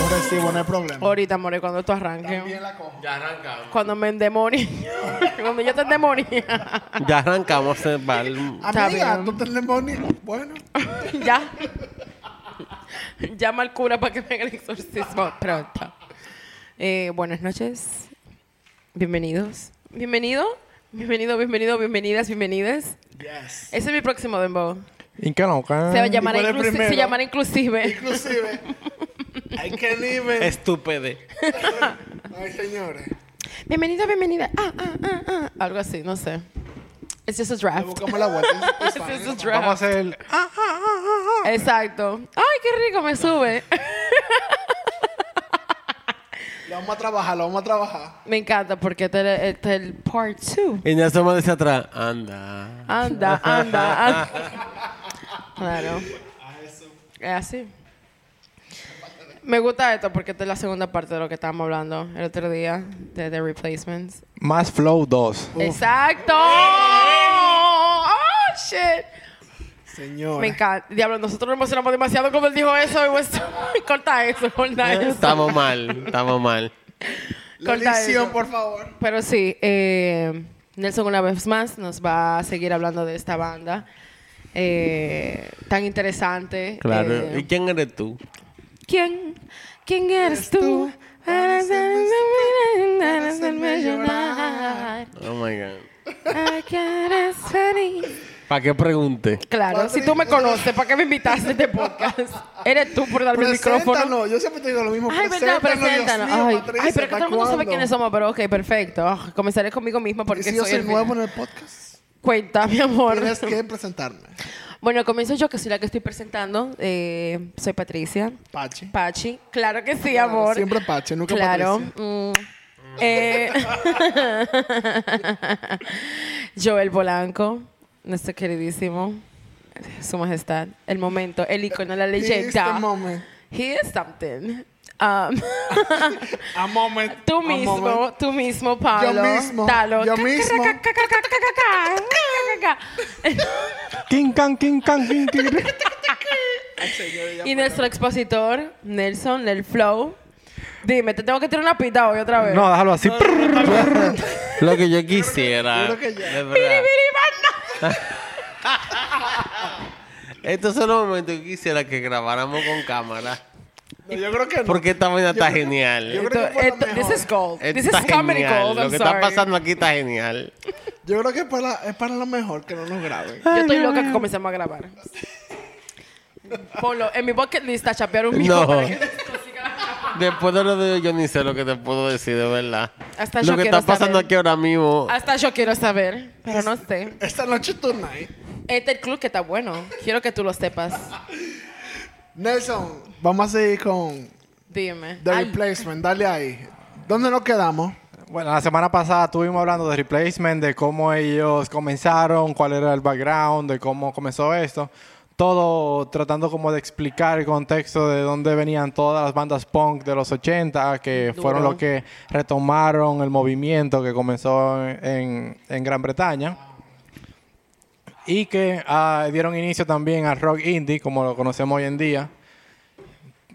No recibo, no hay problema. Ahorita, more, cuando esto arranque. También la cojo. Ya arrancamos. Cuando me endemonie. cuando yo te endemonie. Ya arrancamos el bal. Amiga, tú tenés boni. Bueno, ya. Llama al cura para que me haga el exorcismo pronto. Eh, buenas noches. Bienvenidos. Bienvenido. Bienvenido, bienvenido, bienvenidas, bienvenidas. yes. Ese es mi próximo dembow. ¿Y qué no? ¿Qué? Se, llamará cuál es inclusi- primero? se llamará inclusive. Inclusive, I can't even. Estúpede. Ay, señores. Bienvenido, bienvenida. Ah, ah, ah, ah. Algo así, no sé. It's just a Le draft. buscamos la vuelta. It's just a Vamos a draft. hacer el... ah, ah, ah. Exacto. Ay, qué rico me sube. Lo vamos a trabajar, lo vamos a trabajar. me encanta porque este es el- este es el part 2. Y Nelson me dice atrás, anda. Anda, anda, anda. Claro. Es así. Me gusta esto porque esta es la segunda parte de lo que estábamos hablando el otro día de The Replacements. Más Flow 2. ¡Exacto! ¡Oh, shit! Me Señores. encanta. Diablo, nosotros nos emocionamos demasiado cuando él dijo eso. y pues, corta eso, corta eso. Estamos mal, estamos mal. Corta eso. por favor. Pero sí, eh, Nelson una vez más nos va a seguir hablando de esta banda eh, tan interesante. Claro. Eh, ¿Y quién eres tú? ¿Quién? ¿Quién eres tú? Para hacerme llorar. Oh my God. Feliz. ¿Para qué pregunte? Claro, si tú me conoces, ¿para qué me invitaste a este podcast? Eres tú por darme el micrófono. Yo siempre te digo lo mismo. Ay, verdad, Preséntanos, Ay, Patricia, ay, pero que todo el mundo sabe ¿hasta quiénes somos, pero ok, perfecto. Ah, comenzaré conmigo misma porque Y si yo soy soy el nuevo final. en el podcast, Cuenta, mi amor. tienes que presentarme. Bueno, comienzo yo, que soy la que estoy presentando. Eh, soy Patricia. Pachi. Pachi. Claro que sí, Claro, amor. Siempre Pachi, nunca Claro. Patricia. Mm. Eh, Joel Polanco, nuestro queridísimo, su majestad, el momento, el icono, la He is the leyenda. moment. He is something. Um, A moment. tú a mismo, moment. tú mismo, Pablo. mismo, Dalo. yo mismo. King Kang, King Kang, King King. Y nuestro expositor, Nelson, el flow. Dime, te tengo que tirar una pita hoy otra vez. No, déjalo así. Lo que yo quisiera. Yo que. Estos son los momentos que quisiera que grabáramos con cámara. No, yo creo que no. Porque esta vaina está Yo genial. creo que lo Esto- this is gold. This Está is comedy genial. gold. Lo I'm que está sorry. pasando aquí está genial. Yo creo que es para, es para lo mejor que no nos graben. Yo estoy loca que comencemos a grabar. Ponlo en mi bucket list a chapear un video No. para que. Después de lo de yo ni sé lo que te puedo decir, de verdad. Hasta lo yo que quiero está pasando saber. aquí ahora mismo. Hasta yo quiero saber, pero no sé. Esta noche tonight. Este es el club que está bueno. Quiero que tú lo sepas. Nelson, vamos a seguir con Dime. The Replacement. Dale ahí. ¿Dónde nos quedamos? Bueno, la semana pasada estuvimos hablando de Replacement, de cómo ellos comenzaron, cuál era el background, de cómo comenzó esto. Todo tratando como de explicar el contexto de dónde venían todas las bandas punk de los 80, que Duro. fueron los que retomaron el movimiento que comenzó en, en Gran Bretaña. Y que ah, dieron inicio también al rock indie, como lo conocemos hoy en día.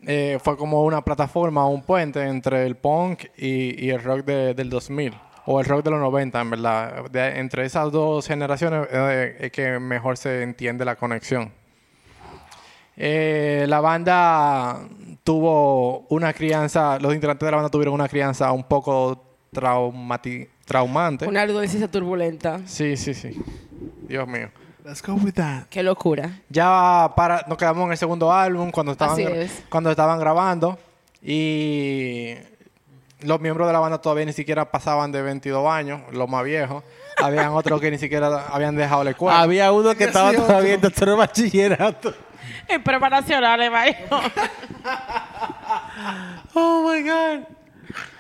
Eh, fue como una plataforma, un puente entre el punk y, el rock de- del 2000. O el rock de los 90, en verdad. Entre esas dos generaciones eh, es que mejor se entiende la conexión. Eh, la banda tuvo una crianza, los integrantes de la banda tuvieron una crianza un poco traumati- traumante. Una adolescencia turbulenta. Sí, sí, sí. Dios mío. Let's go with that. Qué locura. Ya para, nos quedamos en el segundo álbum cuando estaban, Así gra- es. cuando estaban grabando y los miembros de la banda todavía ni siquiera pasaban de 22 años, los más viejos. Habían otros que ni siquiera habían dejado la escuela. Había uno que estaba 18. todavía en tercero de bachillerato. En preparación, Ale, Oh my God.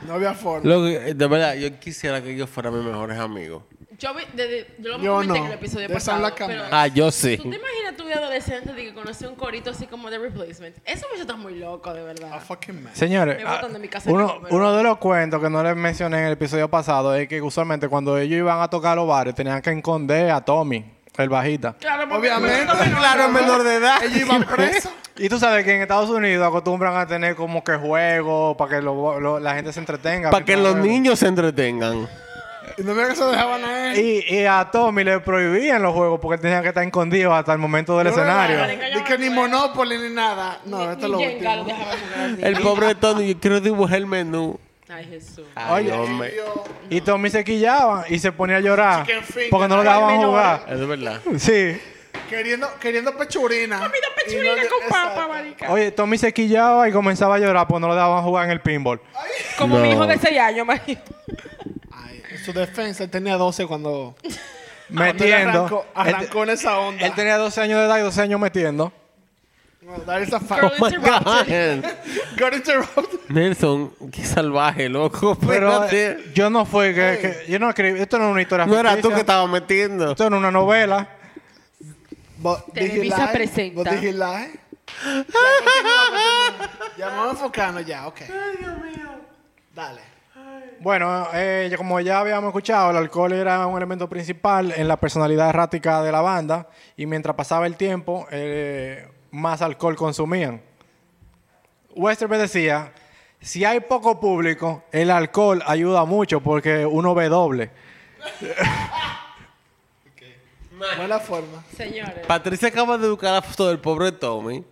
No había forma. Lo que- de verdad, yo quisiera que ellos fueran mis mejores amigos. Yo, vi, de, de- yo lo Yo comenté no. en el episodio De esa pasado. la cama. pero- Ah, yo sí. ¿Tú te imaginas tu de adolescente de que conoce un corito así como de replacement? Eso me está muy loco, de A verdad. fucking man. Señores, Me botan ah, de mi casa uno, pero- uno de los cuentos que no les mencioné en el episodio pasado es que usualmente cuando ellos iban a tocar los bares tenían que esconder a Tommy, el bajita. Claro, porque- Obviamente. Claro, menor de edad. Ellos iban presos. Y tú sabes que en Estados Unidos acostumbran a tener como que juegos para que lo- lo- la gente se entretenga. Para que los niños se entretengan. Y no me que se dejaban a él. Y, y a Tommy le prohibían los juegos porque tenían que estar escondidos hasta el momento del No escenario. Ni que ni Monopoly ni nada. No, Ni- esto es ni lo último. dejaban jugar así. El pobre Tony, yo quiero dibujar el menú. Ay, Jesús. Ay, Oye, hombre. Y Tommy se quillaba y se ponía a llorar porque no lo dejaban jugar. Es verdad. Sí. Queriendo, queriendo pechurina. Comida pechurina no- con papa, Exacto. marica. Oye, Tommy se quillaba y comenzaba a llorar porque no lo dejaban jugar en el pinball. Como No. mi hijo de 6 años, marica. Ay, en su defensa, él tenía 12 cuando, él Metiendo. arrancó, arrancó en esa onda. Él tenía 12 años de edad y 12 años metiendo. No, that is a fact. Girl Oh my. God. Nelson, qué salvaje, loco. Pero eh, yo no fue que, que- yo no escribí, esto no es una historia no era tú ficticia. que estabas metiendo. Esto era una novela. But did he Televisa lie? presenta. But did he lie? Ya, continúa. Ya vamos a enfocarnos ya, ok. Dale. Bueno, eh, ya como ya habíamos escuchado, el alcohol era un elemento principal en la personalidad errática de la banda y mientras pasaba el tiempo, eh, más alcohol consumían. Westerby decía, si hay poco público, el alcohol ayuda mucho porque uno ve doble. Buena forma. Señores, Patricia acaba de buscar la foto del pobre Tommy.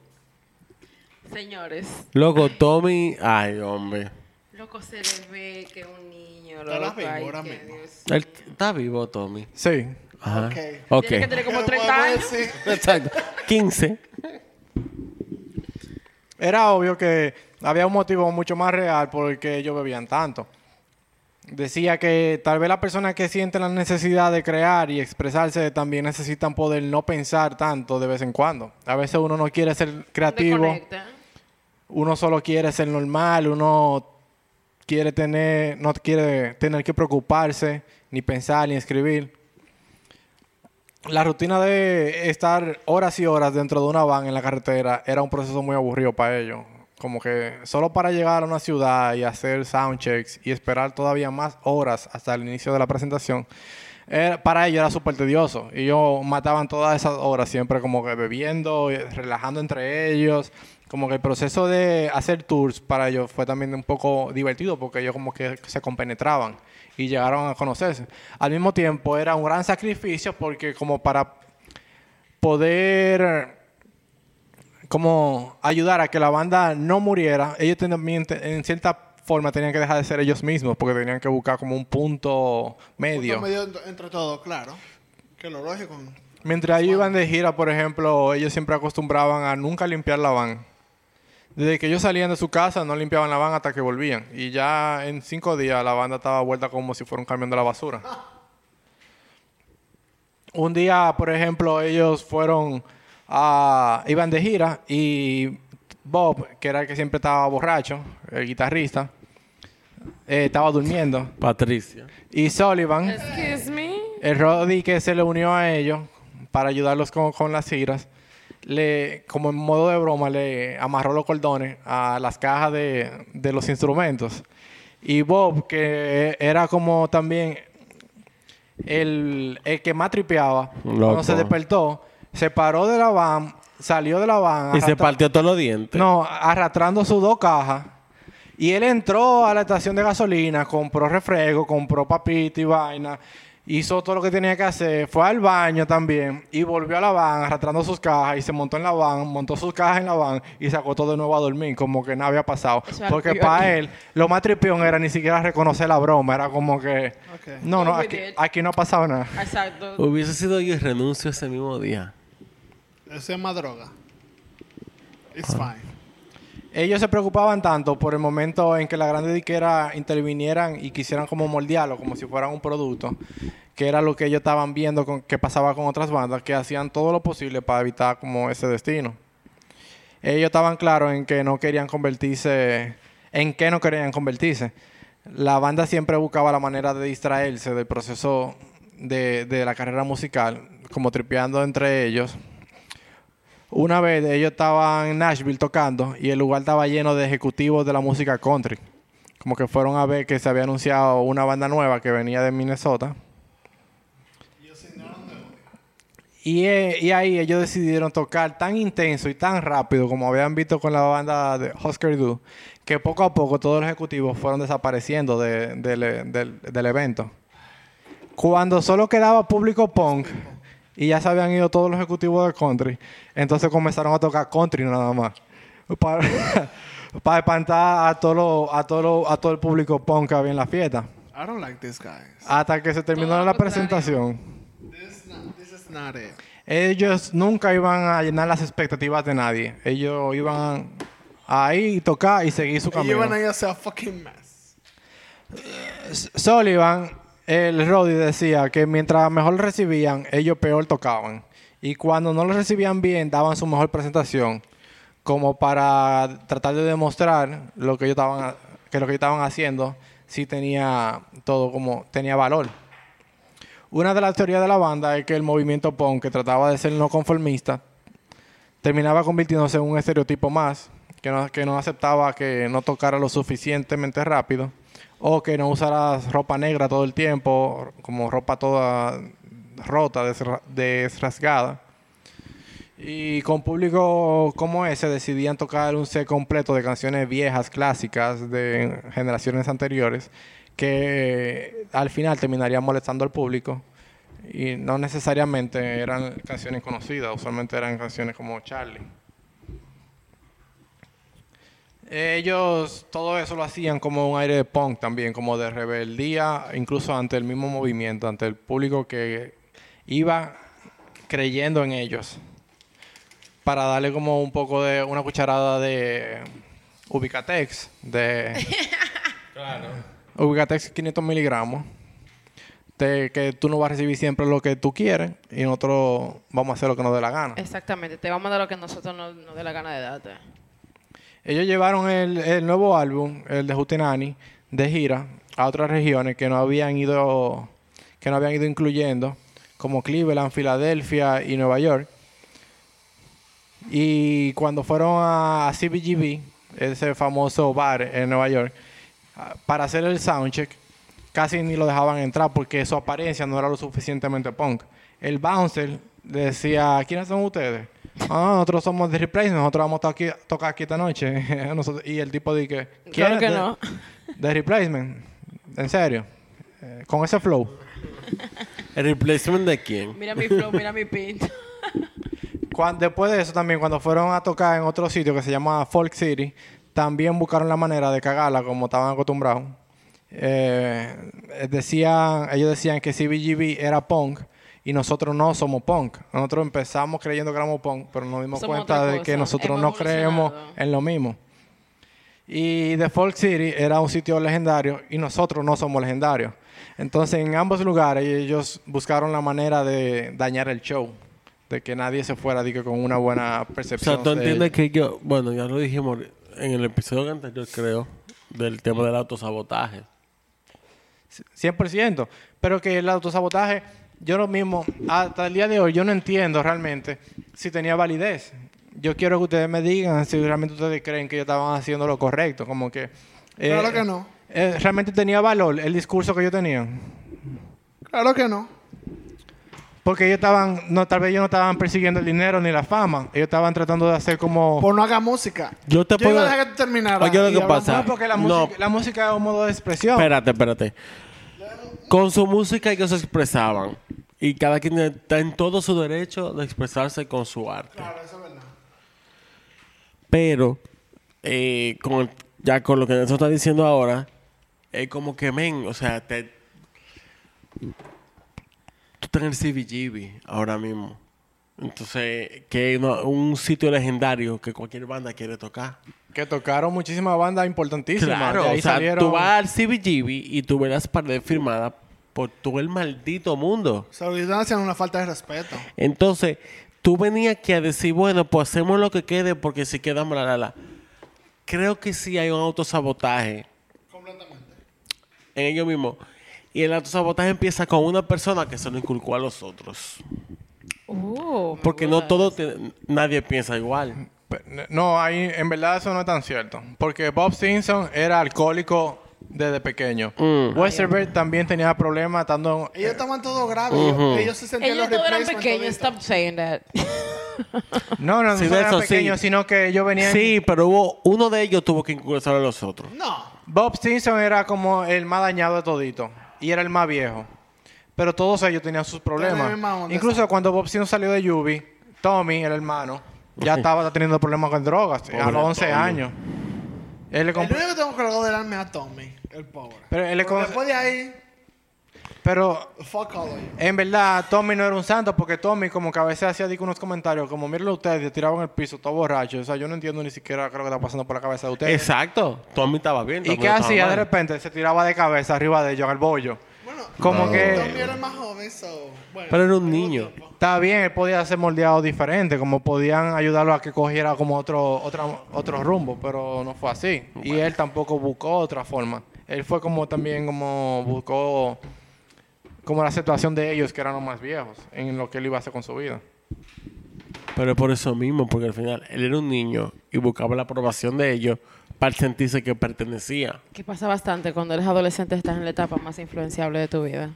señores. Loco, Tommy. Ay, hombre. Loco, se le ve que un niño. Está Loco, vivo ay, ahora que mismo. Dios. Él está vivo, Tommy. Sí. Ajá. Ok. Ok. Tiene que tener como ¿Qué 30 podemos años. Exacto. 15. Era obvio que había un motivo mucho más real por el que ellos bebían tanto. Decía que tal vez las personas que sienten la necesidad de crear y expresarse también necesitan poder no pensar tanto de vez en cuando. A veces uno no quiere ser creativo, Desconecta. uno solo quiere ser normal, uno quiere tener, no quiere tener que preocuparse, ni pensar, ni escribir. La rutina de estar horas y horas dentro de una van en la carretera era un proceso muy aburrido para ellos. Como que solo para llegar a una ciudad y hacer soundchecks y esperar todavía más horas hasta el inicio de la presentación, para ellos era súper tedioso. Y ellos mataban todas esas horas siempre como que bebiendo, relajando entre ellos. Como que el proceso de hacer tours para ellos fue también un poco divertido porque ellos como que se compenetraban y llegaron a conocerse. Al mismo tiempo era un gran sacrificio porque como para poder como ayudar a que la banda no muriera, ellos también en cierta forma tenían que dejar de ser ellos mismos porque tenían que buscar como un punto medio. Punto medio entre- entre todos, claro. Que lo lógico. Mientras ellos iban de gira, por ejemplo, ellos siempre acostumbraban a nunca limpiar la van. Desde que ellos salían de su casa, no limpiaban la van hasta que volvían. Y ya en cinco días la banda estaba vuelta como si fuera un camión de la basura. Un día, por ejemplo, ellos fueron a... iban de gira y Bob, que era el que siempre estaba borracho, el guitarrista, eh, estaba durmiendo. Patricia. Y Sullivan... Excuse me. El Roddy que se le unió a ellos para ayudarlos con, con las giras, le, como en modo de broma, le amarró los cordones a las cajas de, de los instrumentos. Y Bob, que era como también el, el que más tripeaba, cuando se despertó, se paró de la van, salió de la van. Y se partió todos los dientes. no, arrastrando sus dos cajas. Y él entró a la estación de gasolina, compró refresco, compró papita y vaina. Hizo todo lo que tenía que hacer. Fue al baño también. Y volvió a la van arrastrando sus cajas. Y se montó en la van, montó sus cajas en la van. Y se acostó de nuevo a dormir, como que nada había pasado. Eso Porque para él, lo más tripión era ni siquiera reconocer la broma. Era como que... No, no, aquí, aquí no ha pasado nada. Exacto. Hubiese sido yo y renuncio ese mismo día. Es más droga. It's fine. Ellos se preocupaban tanto por el momento en que las grandes disqueras intervinieran y quisieran como moldearlo como si fueran un producto, que era lo que ellos estaban viendo con, que pasaba con otras bandas, que hacían todo lo posible para evitar como ese destino. Ellos estaban claros en que no querían convertirse, en qué no querían convertirse. La banda siempre buscaba la manera de distraerse del proceso de, de la carrera musical, como tripeando entre ellos. Una vez ellos estaban en Nashville tocando y el lugar estaba lleno de ejecutivos de la música country. Como que fueron a ver que se había anunciado una banda nueva que venía de Minnesota. Y, eh, y ahí ellos decidieron tocar tan intenso y tan rápido como habían visto con la banda de Husker Du, que poco a poco todos los ejecutivos fueron desapareciendo de- del- del- del evento. Cuando solo quedaba público punk y ya se habían ido todos los ejecutivos de country, entonces comenzaron a tocar country nada más. Para, para espantar a todo, lo- a, todo lo- a todo el público punk que había en la fiesta. I don't like this guys. Hasta que se terminó Todo la presentación. This, is not, this is not it. Ellos nunca iban a llenar las expectativas de nadie. Ellos iban a ir, tocar y seguir su Ellos camino. iban a ir a hacer a fucking mess. Sullivan, el Roddy decía que mientras mejor recibían, ellos peor tocaban. Y cuando no lo recibían bien, daban su mejor presentación. Como para tratar de demostrar lo que ellos estaban, que lo que ellos estaban haciendo sí tenía todo como tenía valor. Una de las teorías de la banda es que el movimiento punk, que trataba de ser no conformista, terminaba convirtiéndose en un estereotipo más, que no, que no aceptaba que no tocara lo suficientemente rápido, o que no usara ropa negra todo el tiempo, como ropa toda rota, desra- desrasgada. Y con público como ese decidían tocar un set completo de canciones viejas, clásicas, de generaciones anteriores, que al final terminarían molestando al público. Y no necesariamente eran canciones conocidas, usualmente eran canciones como Charlie. Ellos todo eso lo hacían como un aire de punk también, como de rebeldía, incluso ante el mismo movimiento, ante el público que iba creyendo en ellos. Para darle como un poco de una cucharada de Ubicatex, de Ubicatex 500 miligramos, de que tú no vas a recibir siempre lo que tú quieres y nosotros vamos a hacer lo que nos dé la gana. Exactamente, te vamos a dar lo que nosotros nos, nos dé la gana de darte. Ellos llevaron el, el nuevo álbum, el de Hootenanny, de gira a otras regiones que no habían ido que no habían ido incluyendo, como Cleveland, Filadelfia y Nueva York. Y cuando fueron a, CBGB, ese famoso bar en Nueva York, para hacer el soundcheck, casi ni lo dejaban entrar porque su apariencia no era lo suficientemente punk. El bouncer decía, ¿quiénes son ustedes? Ah, nosotros somos The Replacement, nosotros vamos a tocar aquí, tocar aquí esta noche. Nosotros- y el tipo dice, Claro ¿quién que es no. The Replacement? ¿En serio? Eh, con ese flow. ¿El replacement de quién? Mira mi flow, mira mi. Cuan- después de eso también, cuando fueron a tocar en otro sitio que se llama Folk City, también buscaron la manera de cagarla como estaban acostumbrados. Eh, decían, ellos decían que CBGB era punk y nosotros no somos punk. Nosotros empezamos creyendo que éramos punk, pero nos dimos Somos cuenta de que nosotros Hemos no creemos en lo mismo. Y The Folk City era un sitio legendario y nosotros no somos legendarios. Entonces, en ambos lugares ellos buscaron la manera de dañar el show, de que nadie se fuera di que, con una buena O percepción. sea, tú de entiendes ellos. que yo, bueno, ya lo dijimos en el episodio anterior, creo, del tema del autosabotaje. 100%. Pero que el autosabotaje, yo lo mismo, hasta el día de hoy, yo no entiendo realmente si tenía validez. Yo quiero que ustedes me digan si realmente ustedes creen que ellos estaban haciendo lo correcto. Como que. eh, Claro que no. eh, realmente tenía valor el discurso que ellos tenían. Claro que no. Porque ellos estaban, no, tal vez ellos no estaban persiguiendo el dinero ni la fama. Ellos estaban tratando de hacer como. Por no haga música. Yo te Yo iba puedo- a dejar que tú terminaras. Oye, lo que pasa- no, porque la, No. música, la música es un modo de expresión. Espérate, espérate. Con su música ellos se expresaban. Y cada quien está en todo su derecho de expresarse con su arte. Claro, eso es verdad. Pero, eh, con el- ya con lo que Nelson está diciendo ahora, es como que, men, o sea, te, tú estás en el CBGB ahora mismo. Entonces, que es un sitio legendario que cualquier banda quiere tocar. Que tocaron muchísimas bandas importantísimas. Claro, De ahí o sea, salieron- tú vas al CBGB y tú ves las paredes firmadas por todo el maldito mundo. O sea, ahorita están haciendo una falta de respeto. Entonces, tú venías aquí a decir, bueno, pues hacemos lo que quede porque si quedamos la la la. Creo que sí hay un autosabotaje Completamente. en ellos mismos. Y el autosabotaje empieza con una persona que se lo inculcó a los otros. Uh, Porque no todo, nadie piensa igual. No, ahí en verdad eso no es tan cierto. Porque Bob Simpson era alcohólico desde pequeño. Mm. Westerberg también tenía problemas estando... Ellos estaban todos graves. ellos, ellos se sentían Ellos los todos eran pequeños. Stop saying that. No, no, no Sí, solo eran eso sí. pequeños, sino que ellos venían... Sí, pero hubo uno de ellos tuvo que inculcar a los otros. No. Bob Simpson era como el más dañado de todito. Y era el más viejo. Pero todos ellos tenían sus problemas. Incluso cuando Bob Simpson salió de Yubi, Tommy, el hermano, ya estaba teniendo problemas con drogas a los 11 Tommy. años. Él le El único que tengo del alma es a Tommy, el pobre. Pero él le Pero con- después de ahí, Pero fuck all of you. en verdad, Tommy no era un santo porque Tommy como que a veces hacía digo, unos comentarios como, mírenlo ustedes, tiraban el piso, todo borracho. O sea, yo no entiendo ni siquiera creo que está pasando por la cabeza de ustedes. Exacto. Tommy estaba bien. ¿Y Tommy qué no estaba hacía? De mal. repente se tiraba de cabeza arriba de ellos en el bollo. Bueno, Como que... era más joven, so... Bueno, Pero era un niño. tiempo. Está bien, él podía ser moldeado diferente, como podían ayudarlo a que cogiera como otro, otro rumbo, pero no fue así. Y él tampoco buscó otra forma. Él fue como también como buscó como la situación de ellos que eran los más viejos en lo que él iba a hacer con su vida. Pero es por eso mismo, porque al final él era un niño y buscaba la aprobación de ellos para sentirse que pertenecía. Que pasa bastante cuando eres adolescente, estás en la etapa más influenciable de tu vida.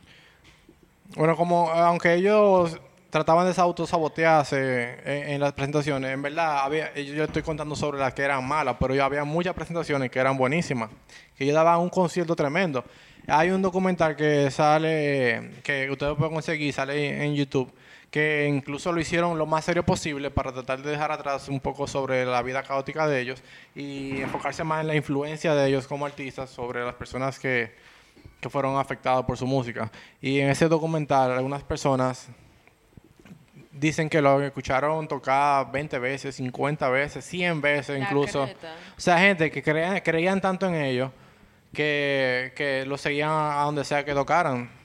Bueno, como aunque ellos trataban de autosabotearse en, en las presentaciones, en verdad, había, yo estoy contando sobre las que eran malas, pero yo había muchas presentaciones que eran buenísimas, que ellos daban un concierto tremendo. Hay un documental que sale, que ustedes pueden conseguir, sale en YouTube, que incluso lo hicieron lo más serio posible para tratar de dejar atrás un poco sobre la vida caótica de ellos y enfocarse más en la influencia de ellos como artistas sobre las personas que, que fueron afectados por su música. Y en ese documental, algunas personas dicen que lo escucharon tocar 20 veces, 50 veces, 100 veces La incluso. creta. O sea, gente que creían, creían tanto en ellos que, que lo seguían a donde sea que tocaran.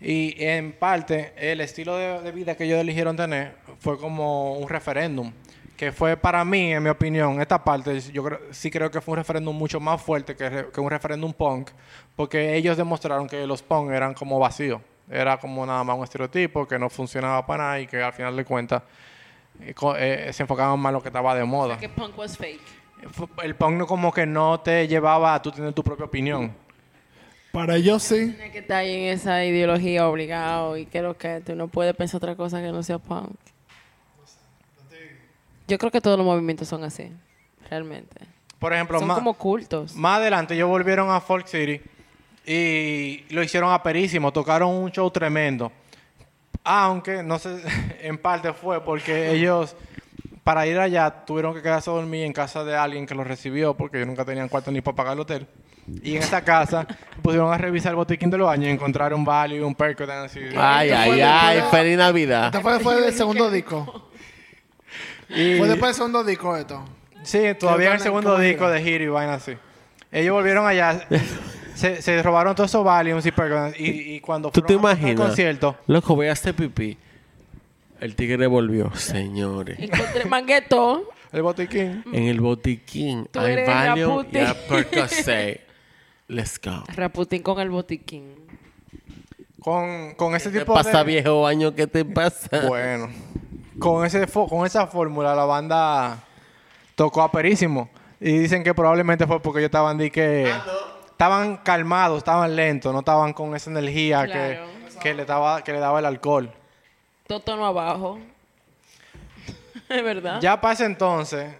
Y en parte, el estilo de, de vida que ellos eligieron tener fue como un referéndum. Que fue para mí, en mi opinión, esta parte, yo creo, sí creo que fue un referéndum mucho más fuerte que, un referéndum punk. Porque ellos demostraron que los punk eran como vacíos. Era como nada más un estereotipo que no funcionaba para nada y que al final de cuentas eh, eh, se enfocaban más en lo que estaba de moda. Que punk was fake. El punk no como que no te llevaba a tú tener tu propia opinión. Para ellos sí. Tiene que estar ahí en esa ideología obligado y creo que tú no puedes pensar otra cosa que no sea punk. Yo creo que todos los movimientos son así, realmente. Por ejemplo, Son más, como cultos. más adelante ellos volvieron a Folk City y lo hicieron aperísimo, tocaron un show tremendo. Aunque, no sé, en parte fue porque ellos, para ir allá, tuvieron que quedarse a dormir en casa de alguien que los recibió porque ellos nunca tenían cuarto ni para pagar el hotel. Y en esa casa pusieron a revisar el botiquín de los años y encontraron un Value, un Percocet. así. Ay, Este fue ay, ay, feliz Navidad. Este fue después del segundo disco. Y- Fue después del segundo disco esto. Sí, todavía en el segundo disco era? de Hero y vaina así. Ellos volvieron allá, se, se robaron todos esos Valiums y, Percocet, y, y cuando ¿Tú te fueron imaginas? concierto, Loco, voy a hacer pipí. El tigre volvió, señores. Encontré mangueto. el botiquín. En el botiquín Tú hay eres Valium y hay Percocet. Let's go. Raputín con el botiquín. Con, con ese ¿Qué tipo pasa, de... viejo año? ¿Qué te pasa? Bueno, con, ese fo- con esa fórmula la banda tocó aperísimo. Y dicen que probablemente fue porque ellos estaban di que... Estaban calmados, estaban lentos, no estaban con esa energía Claro. que, que, le daba, que le daba el alcohol. Todo tono abajo. Es verdad. Ya para ese entonces,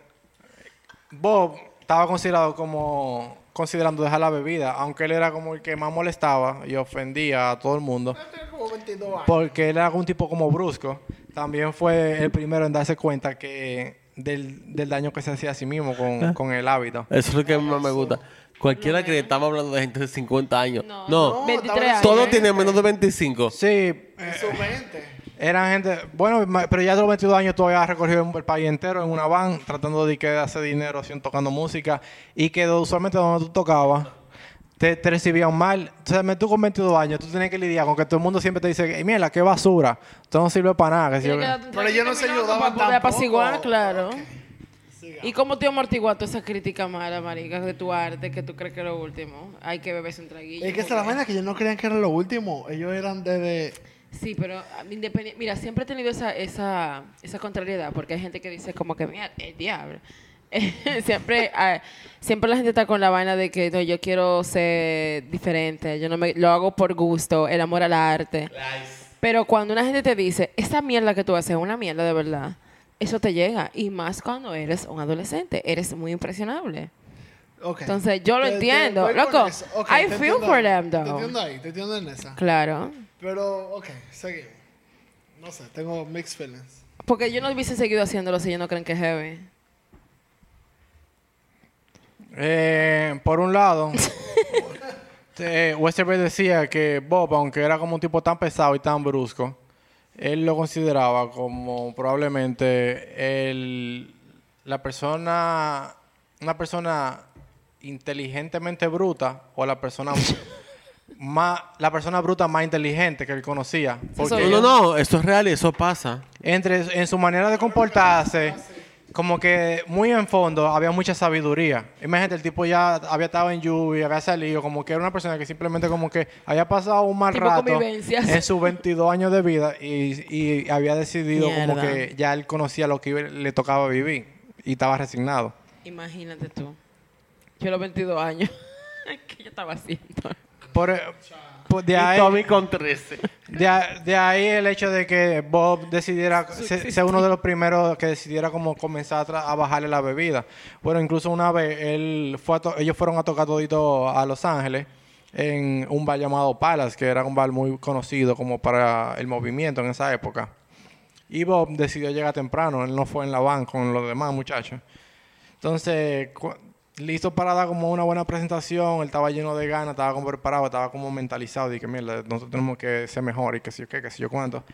Bob estaba considerado como considerando dejar la bebida, aunque él era como el que más molestaba y ofendía a todo el mundo, Tenía como 22 años. porque él era un tipo como brusco. También fue el primero en darse cuenta que del, del daño que se hacía a sí mismo con, con el hábito. Eso es lo que más me gusta. Cualquiera que estamos hablando de gente de 50 años. No, No, no, 23 estaba- años. todos tienen menos de 25. Sí, En su mente. Eran gente, bueno, pero ya de los 22 años todavía ha recorrido el país entero en una van, tratando de que hacer dinero, haciendo, tocando música, y que usualmente donde tú tocabas, te, te recibían mal. O sea, tú con 22 años, tú tienes que lidiar con que todo el mundo siempre te dice, "Ey, mira, qué basura, esto no sirve para nada. que si yo- Tiene que darte un Pero ellos no se ayudaban tampoco. apaciguar, claro. ¿Y cómo te amortiguó toda esa crítica mala, marica, de tu arte, que tú crees que es lo último? Hay que beberse un traguillo. Es que esa es la vaina que ellos no creían que era lo último. Ellos eran desde. Sí, pero ah, independe- mira, siempre he tenido esa, esa, esa contrariedad, porque hay gente que dice como que, mira, el diablo. siempre, ah, siempre la gente está con la vaina de que no, yo quiero ser diferente, yo no me, lo hago por gusto, el amor al arte. Pero cuando una gente te dice, esa mierda que tú haces es una mierda de verdad, eso te llega. Y más cuando eres un adolescente, eres muy impresionable. Entonces, yo lo Te- te- entiendo. Loco, I te feel entiendo for them, Te though. entiendo ahí, te entiendo en esa. Claro. Pero, ok, seguimos. No sé, tengo mixed feelings. Porque yo no hubiese seguido haciéndolo si ellos no creen que es heavy. Eh, por un lado, eh, Westerberg decía que Bob, aunque era como un tipo tan pesado y tan brusco, él lo consideraba como probablemente el, la persona, una persona inteligentemente bruta o la persona más, la persona bruta más inteligente que él conocía. Porque No, no, no, esto es real y eso pasa. entre en su manera de comportarse, como que muy en fondo había mucha sabiduría. Imagínate, el tipo ya había estado en lluvia, había salido, como que era una persona que simplemente como que había pasado un mal Tipo rato en sus 22 años de vida y, y había decidido como que ya él conocía lo que iba- le tocaba vivir y estaba resignado. Imagínate tú. Yo a los 22 años. ¿Qué yo estaba haciendo? Por, por- de Y ahí, Tommy con 13. De, ahí el hecho de que Bob decidiera se- ser uno de los primeros que decidiera como comenzar a, bajarle la bebida. Bueno, incluso una vez él fue a to- ellos fueron a tocar todito a Los Ángeles en un bar llamado Palace, que era un bar muy conocido como para el movimiento en esa época. Y Bob decidió llegar temprano, él no fue en la van con los demás muchachos. Entonces, listo para dar como una buena presentación, él estaba lleno de ganas, estaba como preparado, estaba como mentalizado, y que mierda, nosotros tenemos que ser mejor y que sé yo qué, que sé yo cuánto.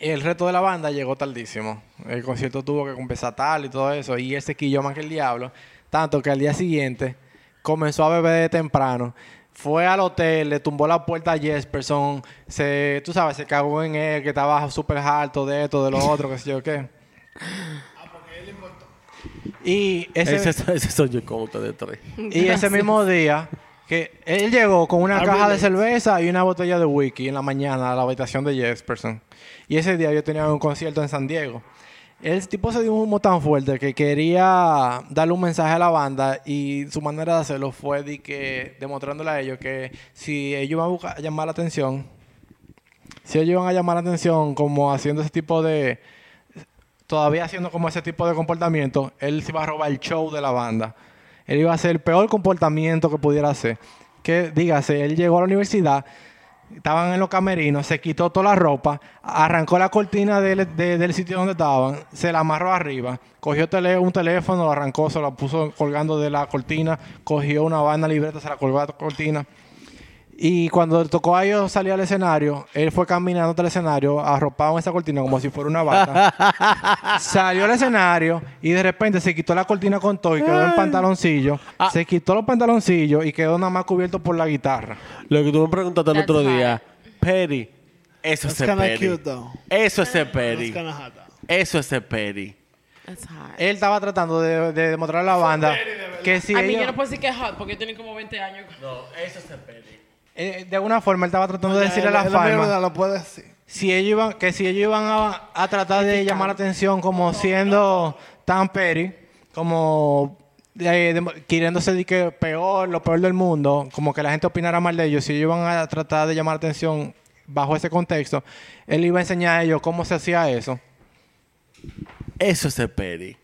El resto de la banda llegó tardísimo. El concierto tuvo que empezar tal y todo eso, y él se quilló más que el diablo, tanto que al día siguiente comenzó a beber de temprano. Fue al hotel, le tumbó la puerta a Jesperson, se, tú sabes, se cagó en él, que estaba súper harto de esto, de lo otro, que sé yo qué. Y ese, Ese, ese soy yo con ustedes tres. y ese mismo día, que él llegó con una I caja de cerveza y una botella de whisky en la mañana a la habitación de Jesperson. Y ese día yo tenía un concierto en San Diego. El tipo se dio un humo tan fuerte que quería darle un mensaje a la banda y su manera de hacerlo fue de que, demostrándole a ellos que si ellos iban a buscar- a llamar la atención, si ellos iban a llamar la atención como haciendo ese tipo de, todavía haciendo como ese tipo de comportamiento, él se iba a robar el show de la banda. Él iba a hacer el peor comportamiento que pudiera hacer. Que, dígase, él llegó a la universidad, estaban en los camerinos, se quitó toda la ropa, arrancó la cortina del, de- del sitio donde estaban, se la amarró arriba, cogió un teléfono, lo arrancó, se lo puso colgando de la cortina, cogió una banda libreta, se la colgó a la cortina. Y cuando tocó a ellos salir al escenario, él fue caminando hasta el escenario, arropado en esa cortina como si fuera una vaca. Salió al escenario y de repente se quitó la cortina con todo y quedó en pantaloncillo. Ah. Se quitó los pantaloncillos y quedó nada más cubierto por la guitarra. Lo que tú me preguntaste el That's otro día. Perry. Eso es That's Perry. cute. Eso es That's Perry. Eso es ser Perry. That's. Él estaba tratando de, de demostrar a la banda que si a mí yo no puedo decir que es hot porque tenía como 20 años. No, eso es Perry. Eh, de alguna forma él estaba tratando de decirle a la farma lo puede decir. si ellos iban, que si ellos iban a, a tratar de llamar la atención como siendo tan peri, como de- queriéndose de que peor, lo peor del mundo, como que la gente opinara mal de ellos, si ellos iban a tratar de llamar la atención bajo ese contexto, él iba a enseñar a ellos cómo se hacía eso. Eso es ser Perry.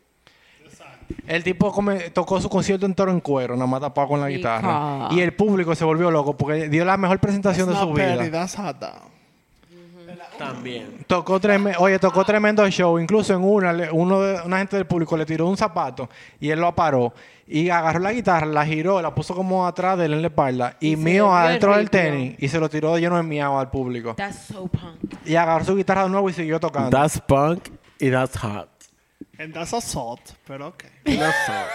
El tipo come- tocó su concierto entero en cuero, nada más tapado con la guitarra. Y el público se volvió loco porque dio la mejor presentación de su vida. though. También. Tocó treme- oye, tocó tremendo show. Incluso en una, uno de, una gente del público le tiró un zapato y él lo aparó. Y agarró la guitarra, la giró, la puso como atrás de él en la espalda. Y, Y mío adentro del tenis. Y se lo tiró lleno de miau al público. That's so punk. Y agarró su guitarra de nuevo y siguió tocando. That's punk y that's hot. And that's assault, pero ok. That's hot.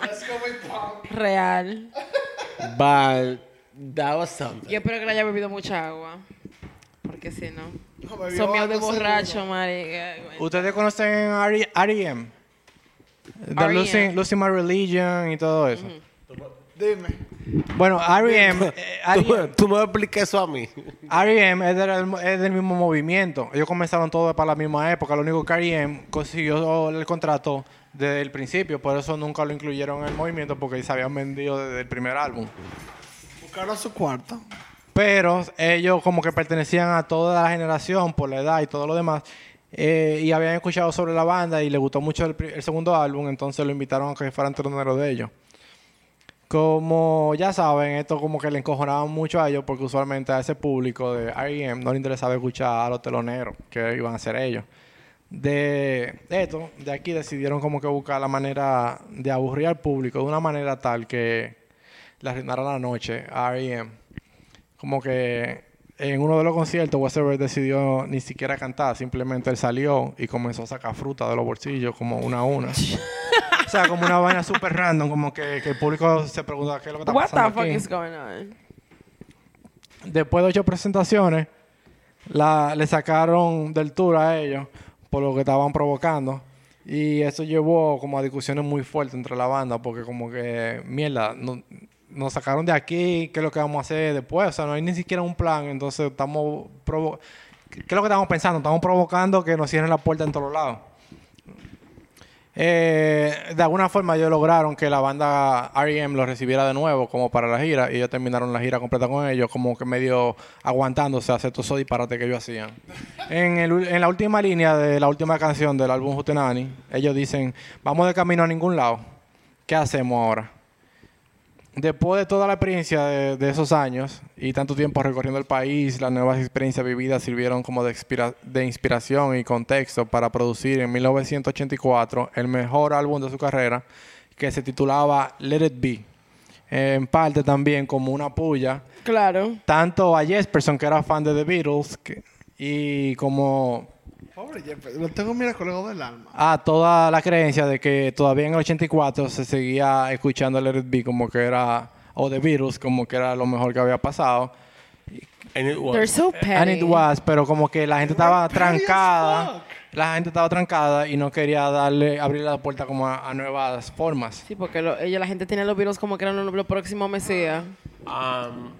Let's go with punk. Real. But that was something. Yo espero que le haya bebido mucha agua. Porque si no. Son de borracho, marica. ¿Ustedes conocen R- R.E.M.? The R.E.M.. Losing, Losing My Religion y todo eso. Dime. Bueno, R.E.M. eh, Tú, R.E.M. tú me expliques eso a mí. R.E.M. es del, es del mismo movimiento. Ellos comenzaron todos para la misma época. Lo único que R.E.M. consiguió el contrato desde el principio. Por eso nunca lo incluyeron en el movimiento porque se habían vendido desde el primer álbum. Buscaron su cuarto. Pero ellos como que pertenecían a toda la generación por la edad y todo lo demás. eh, y habían escuchado sobre la banda y les gustó mucho el, pri- el segundo álbum, entonces lo invitaron a que fueran troneros de ellos. Como ya saben, esto como que le encojonaba mucho a ellos porque usualmente a ese público de R.E.M. no le interesaba escuchar a los teloneros que iban a ser ellos. De esto, de aquí decidieron como que buscar la manera de aburrir al público de una manera tal que le arruinara la noche a R.E.M como que en uno de los conciertos Westerberg decidió ni siquiera cantar, simplemente él salió y comenzó a sacar fruta de los bolsillos como una a una. o sea, como una vaina súper random, como que, que el público se pregunta qué es lo que está What the pasando fuck aquí. is going on? Después de ocho presentaciones, la, le sacaron del tour a ellos por lo que estaban provocando. Y eso llevó como a discusiones muy fuertes entre la banda, porque como que, mierda, no- nos sacaron de aquí, ¿qué es lo que vamos a hacer después? O sea, no hay ni siquiera un plan, entonces estamos... provo- ¿Qué es lo que estamos pensando? Estamos provocando que nos cierren la puerta en todos lados. Eh, de alguna forma ellos lograron que la banda R.E.M. lo recibiera de nuevo como para la gira y ellos terminaron la gira completa con ellos como que medio aguantándose a hacer todos esos disparates que ellos hacían. En, el en la última línea de la última canción del álbum Jutenani, ellos dicen, vamos de camino a ningún lado, ¿qué hacemos ahora? Después de toda la experiencia de, de esos años y tanto tiempo recorriendo el país, las nuevas experiencias vividas sirvieron como de, inspiración y contexto para producir en 1984 el mejor álbum de su carrera, que se titulaba Let It Be. En parte también como una puya, Claro. tanto a Jesperson, que era fan de The Beatles, que- y como Pobre Jeff, lo tengo mira colego del alma. a toda la creencia de que todavía en el 84 se seguía escuchando It Be como que era, o The Beatles como que era lo mejor que había pasado. And it was. They're so petty. And it was, pero como que la gente estaba trancada, la gente estaba trancada y no quería darle, abrir la puerta como a, a nuevas formas. Sí, porque lo- ella, la gente tiene los virus como que eran los, los próximos mesías. Um,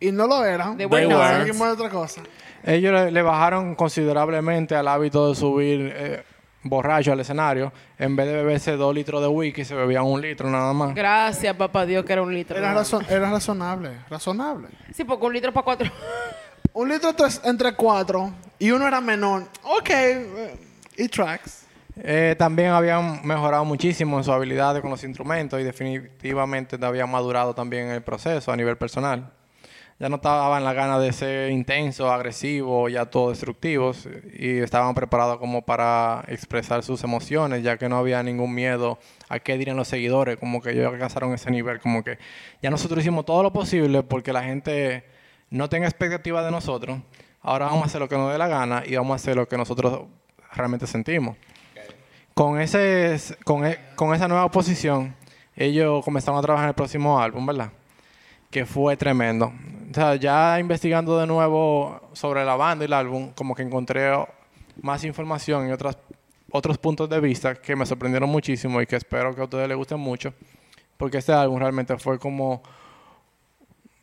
Y no lo eran. They were. Seguimos de otra cosa. Ellos le, le bajaron considerablemente al hábito de subir eh, borracho al escenario. En vez de beberse dos litros de whisky, se bebían un litro nada más. Gracias, papá Dios, que era un litro. Era, nada razon- era razonable. Razonable. Sí, porque un litro para cuatro. Un litro tres- entre cuatro y uno era menor. Ok. eh, y tracks. Eh, también habían mejorado muchísimo en su habilidad con los instrumentos y definitivamente habían madurado también en el proceso a nivel personal. Ya no estaban las ganas de ser intensos, agresivos, ya todos destructivos y estaban preparados como para expresar sus emociones, ya que no había ningún miedo a qué dirían los seguidores, como que ellos alcanzaron ese nivel, como que ya nosotros hicimos todo lo posible porque la gente no tenga expectativas de nosotros. Ahora vamos a hacer lo que nos dé la gana y vamos a hacer lo que nosotros realmente sentimos. Con, ese, con, e- con esa nueva posición, ellos comenzaron a trabajar en el próximo álbum, ¿verdad? Que fue tremendo. O sea, ya investigando de nuevo sobre la banda y el álbum, como que encontré más información y otras, otros puntos de vista que me sorprendieron muchísimo y que espero que a ustedes les gusten mucho. Porque este álbum realmente fue como,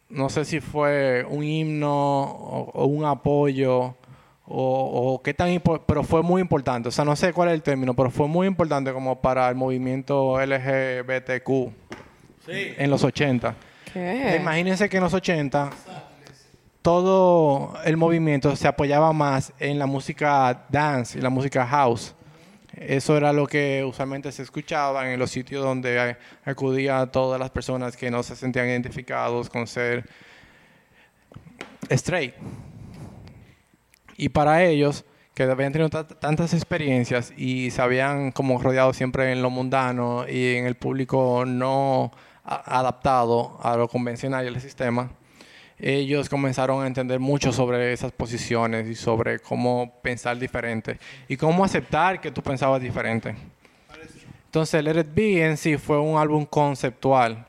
no sé si fue un himno o, o un apoyo o, o qué tan pero fue muy importante. O sea, no sé cuál es el término, pero fue muy importante como para el movimiento LGBTQ en los 80. ¿Qué? Imagínense que en los 80 todo el movimiento se apoyaba más en la música dance y la música house. Eso era lo que usualmente se escuchaba en los sitios donde eh, acudían todas las personas que no se sentían identificados con ser straight. Y para ellos, que habían tenido ta- tantas experiencias y se habían como rodeado siempre en lo mundano y en el público no a- adaptado a lo convencional y al sistema, ellos comenzaron a entender mucho sobre esas posiciones y sobre cómo pensar diferente y cómo aceptar que tú pensabas diferente. Entonces, Let It Be en sí fue un álbum conceptual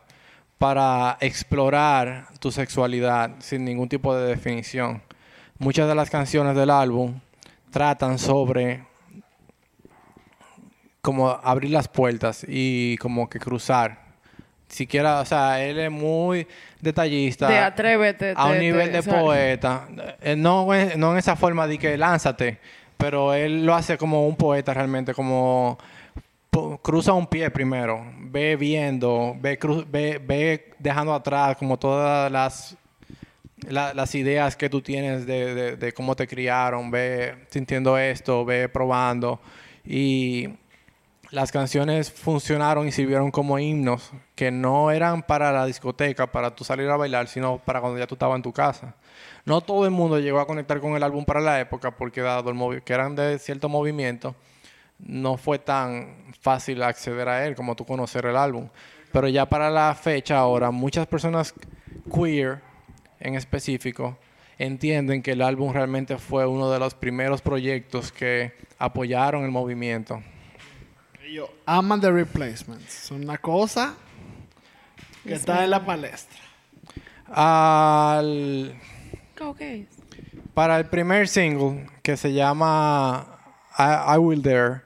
para explorar tu sexualidad sin ningún tipo de definición. Muchas de las canciones del álbum tratan sobre como abrir las puertas y como que cruzar. Siquiera, o sea, él es muy detallista. De atrévete. a un te- nivel te- de poeta. Eh, no, en- no en esa forma de que lánzate, pero él lo hace como un poeta realmente, como cruza un pie primero, ve viendo, ve, cru- ve, ve dejando atrás como todas las, la- las ideas que tú tienes de, de- de cómo te criaron, ve sintiendo esto, ve probando y las canciones funcionaron y sirvieron como himnos que no eran para la discoteca, para tú salir a bailar, sino para cuando ya tú estabas en tu casa. No todo el mundo llegó a conectar con el álbum para la época porque dado el que eran de cierto movimiento, no fue tan fácil acceder a él como tú conocer el álbum. Pero ya para la fecha ahora, muchas personas queer en específico entienden que el álbum realmente fue uno de los primeros proyectos que apoyaron el movimiento. Ellos aman The Replacements. Es una cosa que está en la palestra. Al, para el primer single, que se llama I, I Will Dare,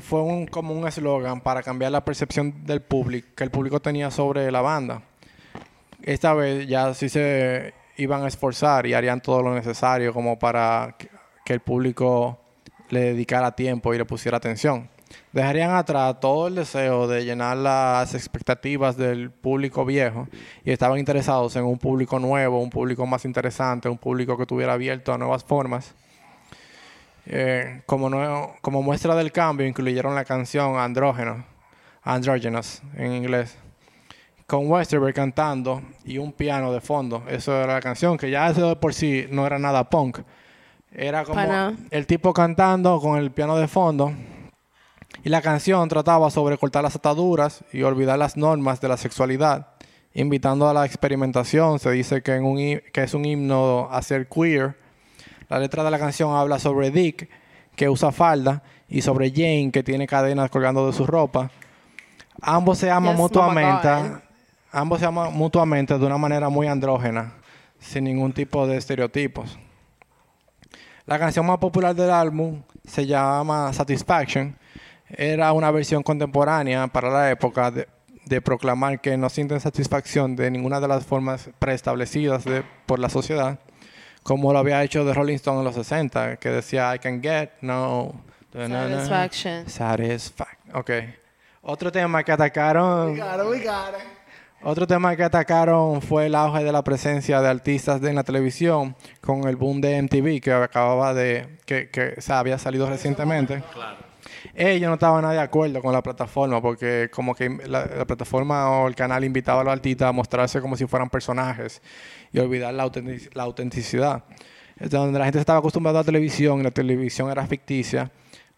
fue un, como un eslogan para cambiar la percepción del público, que el público tenía sobre la banda. Esta vez ya sí se iban a esforzar y harían todo lo necesario como para que, que el público le dedicara tiempo y le pusiera atención. Dejarían atrás todo el deseo de llenar las expectativas del público viejo y estaban interesados en un público nuevo, un público más interesante, un público que estuviera abierto a nuevas formas. Eh, como, no- como muestra del cambio, incluyeron la canción Andrógeno, Androgynous en inglés, con Westerberg cantando y un piano de fondo. Eso era la canción, que ya eso de por sí no era nada punk. Era como Pana. el tipo cantando con el piano de fondo. Y la canción trataba sobre cortar las ataduras y olvidar las normas de la sexualidad, invitando a la experimentación. Se dice que, en un, hi- que es un himno a ser queer. La letra de la canción habla sobre Dick, que usa falda, y sobre Jane, que tiene cadenas colgando de su ropa. Ambos se aman Yes, mutuamente. Ambos se aman mutuamente de una manera muy andrógena, sin ningún tipo de estereotipos. La canción más popular del álbum se llama Satisfaction. Era una versión contemporánea para la época de, de proclamar que no sienten satisfacción de ninguna de las formas preestablecidas de- por la sociedad, como lo había hecho The Rolling Stone en los 60, que decía I can get no Satisfaction. Satisfaction. Ok. Otro tema que atacaron. We got it, we got it. Otro tema que atacaron fue el auge de la presencia de artistas de- en la televisión con el boom de MTV que acababa de que, que o sea, había salido recientemente. Ellos no estaban nada de acuerdo con la plataforma porque como que la, la plataforma o el canal invitaba a los artistas a mostrarse como si fueran personajes y olvidar la, autentic- la autenticidad. Es donde la gente estaba acostumbrada a la televisión y la televisión era ficticia.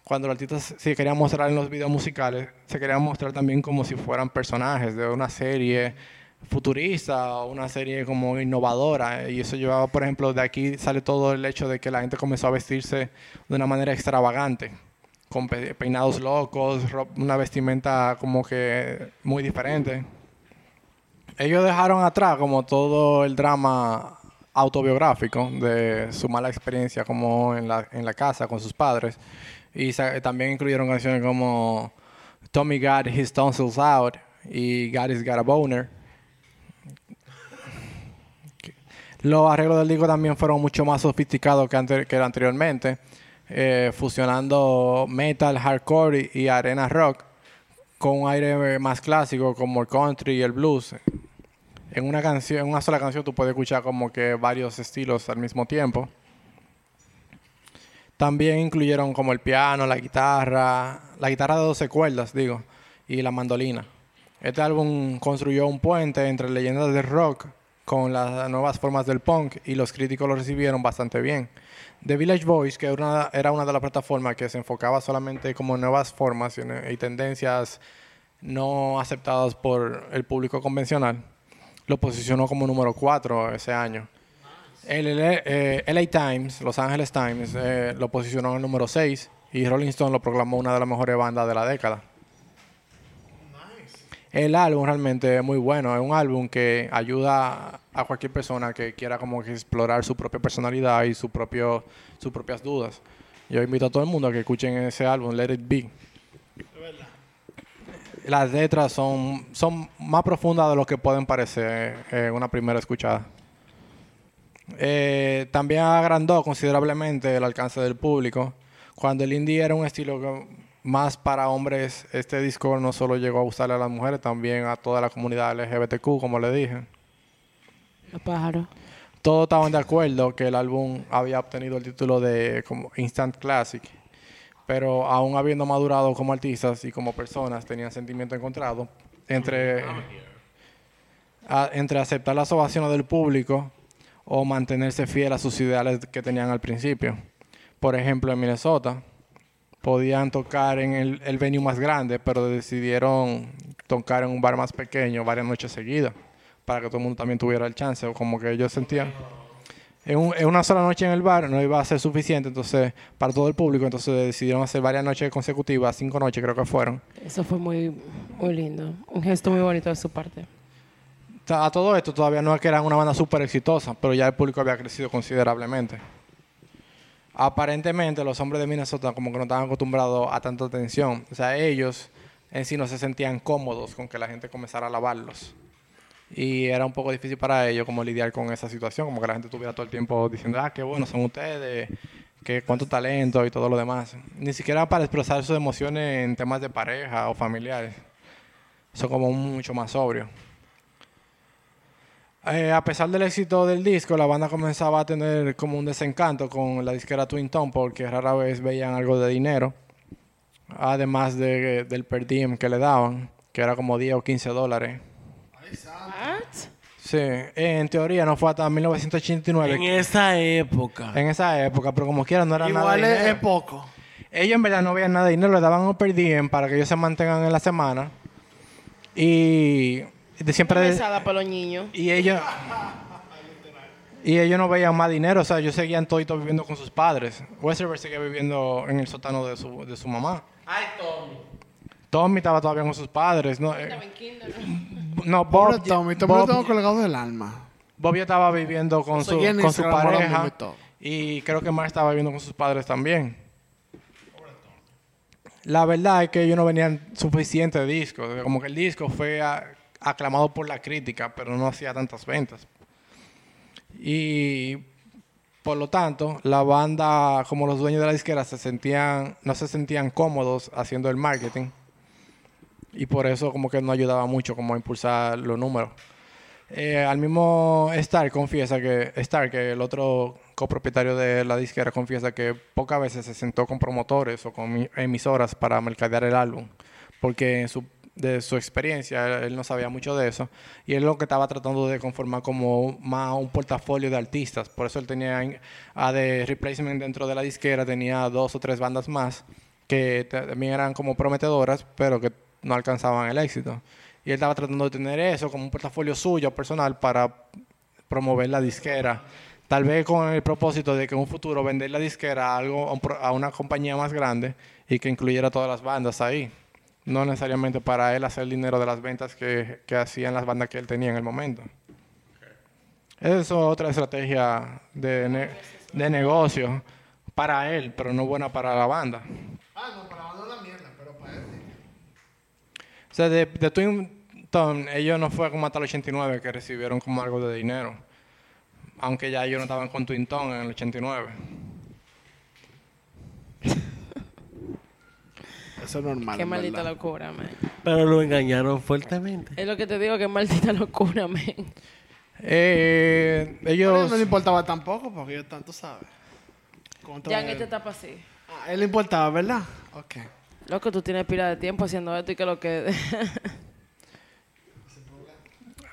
Cuando los artistas se querían mostrar en los videos musicales, se querían mostrar también como si fueran personajes de una serie futurista o una serie como innovadora. Y eso llevaba, por ejemplo, de aquí sale todo el hecho de que la gente comenzó a vestirse de una manera extravagante, con pe- peinados locos, una vestimenta como que muy diferente. Ellos dejaron atrás como todo el drama autobiográfico de su mala experiencia como en la, en la casa con sus padres. Y también incluyeron canciones como Tommy Got His Tonsils Out y God Is Got a Boner. Los arreglos del disco también fueron mucho más sofisticados que, ante- que anteriormente, eh, fusionando metal, hardcore y, y arena rock con un aire más clásico como el country y el blues. En una canción, en una sola canción tú puedes escuchar como que varios estilos al mismo tiempo. También incluyeron como el piano, la guitarra, la guitarra de 12 cuerdas, digo, y la mandolina. Este álbum construyó un puente entre leyendas del rock con las nuevas formas del punk y los críticos lo recibieron bastante bien. The Village Voice, que era una, era una de las plataformas que se enfocaba solamente como en nuevas formas y, y tendencias no aceptadas por el público convencional, lo posicionó como número 4 ese año. El LA, eh, LA Times, Los Angeles Times, eh, lo posicionó en el número 6 y Rolling Stone lo proclamó una de las mejores bandas de la década. El álbum realmente es muy bueno, es un álbum que ayuda a cualquier persona que quiera como que explorar su propia personalidad y su propio, sus propias dudas. Yo invito a todo el mundo a que escuchen ese álbum, Let It Be. Las letras son, son más profundas de lo que pueden parecer en una primera escuchada. Eh, también agrandó considerablemente el alcance del público. Cuando el indie era un estilo más para hombres, este disco no solo llegó a gustarle a las mujeres, también a toda la comunidad LGBTQ, como le dije. Los. Todos estaban de acuerdo que el álbum había obtenido el título de como Instant Classic, pero aún habiendo madurado como artistas y como personas, tenían sentimientos encontrados entre, entre aceptar las ovaciones del público o mantenerse fiel a sus ideales que tenían al principio. Por ejemplo, en Minnesota, podían tocar en el, el venue más grande, pero decidieron tocar en un bar más pequeño varias noches seguidas, para que todo el mundo también tuviera el chance, o como que ellos sentían. En, un- en una sola noche en el bar no iba a ser suficiente, entonces, para todo el público, entonces decidieron hacer varias noches consecutivas, cinco noches creo que fueron. Eso fue muy, muy lindo. Un gesto muy bonito de su parte. A todo esto todavía no es que eran una banda súper exitosa, pero ya el público había crecido considerablemente. Aparentemente los hombres de Minnesota como que no estaban acostumbrados a tanta atención. O sea, ellos en sí no se sentían cómodos con que la gente comenzara a alabarlos. Y era un poco difícil para ellos como lidiar con esa situación, como que la gente estuviera todo el tiempo diciendo, ah, qué bueno son ustedes, que cuánto talento y todo lo demás. Ni siquiera para expresar sus emociones en temas de pareja o familiares. Son como mucho más sobrios. Eh, a pesar del éxito del disco, la banda comenzaba a tener como un desencanto con la disquera Twin Tone porque rara vez veían algo de dinero, además de- del per diem que le daban, que era como 10 o 15 dólares. Sí, en teoría no fue hasta 1989, En esa época. en esa época, pero como quiera no era nada Igual de es, poco. Ellos en verdad no veían nada de dinero, le daban un per diem para que ellos se mantengan en la semana. Y de siempre... De- para los niños. Y ellos. Y ellos no veían más dinero, o sea, ellos seguían toditos viviendo con sus padres. Westerberg seguía viviendo en el sótano de su, de su mamá. Ay, Tommy. Tommy estaba todavía con sus padres. No, eh, no Pobre Bob, Tommy, Tommy lo tengo colgado del alma. Bob ya estaba viviendo con, su, con su pareja. y creo que Mar estaba viviendo con sus padres también. La verdad es que ellos no venían suficientes discos. Como que el disco fue a- aclamado por la crítica, pero no hacía tantas ventas. Y por lo tanto, la banda, como los dueños de la disquera, se sentían, no se sentían cómodos haciendo el marketing. Y por eso como que no ayudaba mucho como a impulsar los números. Eh, al mismo Stark confiesa que Stark, que el otro copropietario de la disquera, confiesa que pocas veces se sentó con promotores o con mi- emisoras para mercadear el álbum, porque en su, de su experiencia él, no sabía mucho de eso y él lo que estaba tratando de conformar como más un portafolio de artistas. Por eso él tenía en- a de replacement dentro de la disquera tenía dos o tres bandas más que ta- también eran como prometedoras, pero que no alcanzaban el éxito. Y él estaba tratando de tener eso como un portafolio suyo personal para promover la disquera. Tal vez con el propósito de que en un futuro vender la disquera a, algo, a una compañía más grande y que incluyera todas las bandas ahí. No necesariamente para él hacer dinero de las ventas que, que hacían las bandas que él tenía en el momento. Esa es otra estrategia de, de negocio para él, pero no buena para la banda. Ah, la banda es una mierda, pero para él. O sea, de, de Twin Tone, ellos no fue como hasta el 89 que recibieron como algo de dinero. Aunque ya ellos no estaban con Twin Tone en el 89. Eso es normal. Qué maldita verdad. locura, man. Pero lo engañaron fuertemente. Es lo que te digo, qué maldita locura, man. Eh, A él ellos... no le importaba tampoco, porque yo tanto sabe. ¿Cómo te Ya en esta etapa sí. Ah, a él le importaba, ¿verdad? Ok. Loco, tú tienes pila de tiempo haciendo esto y que lo que...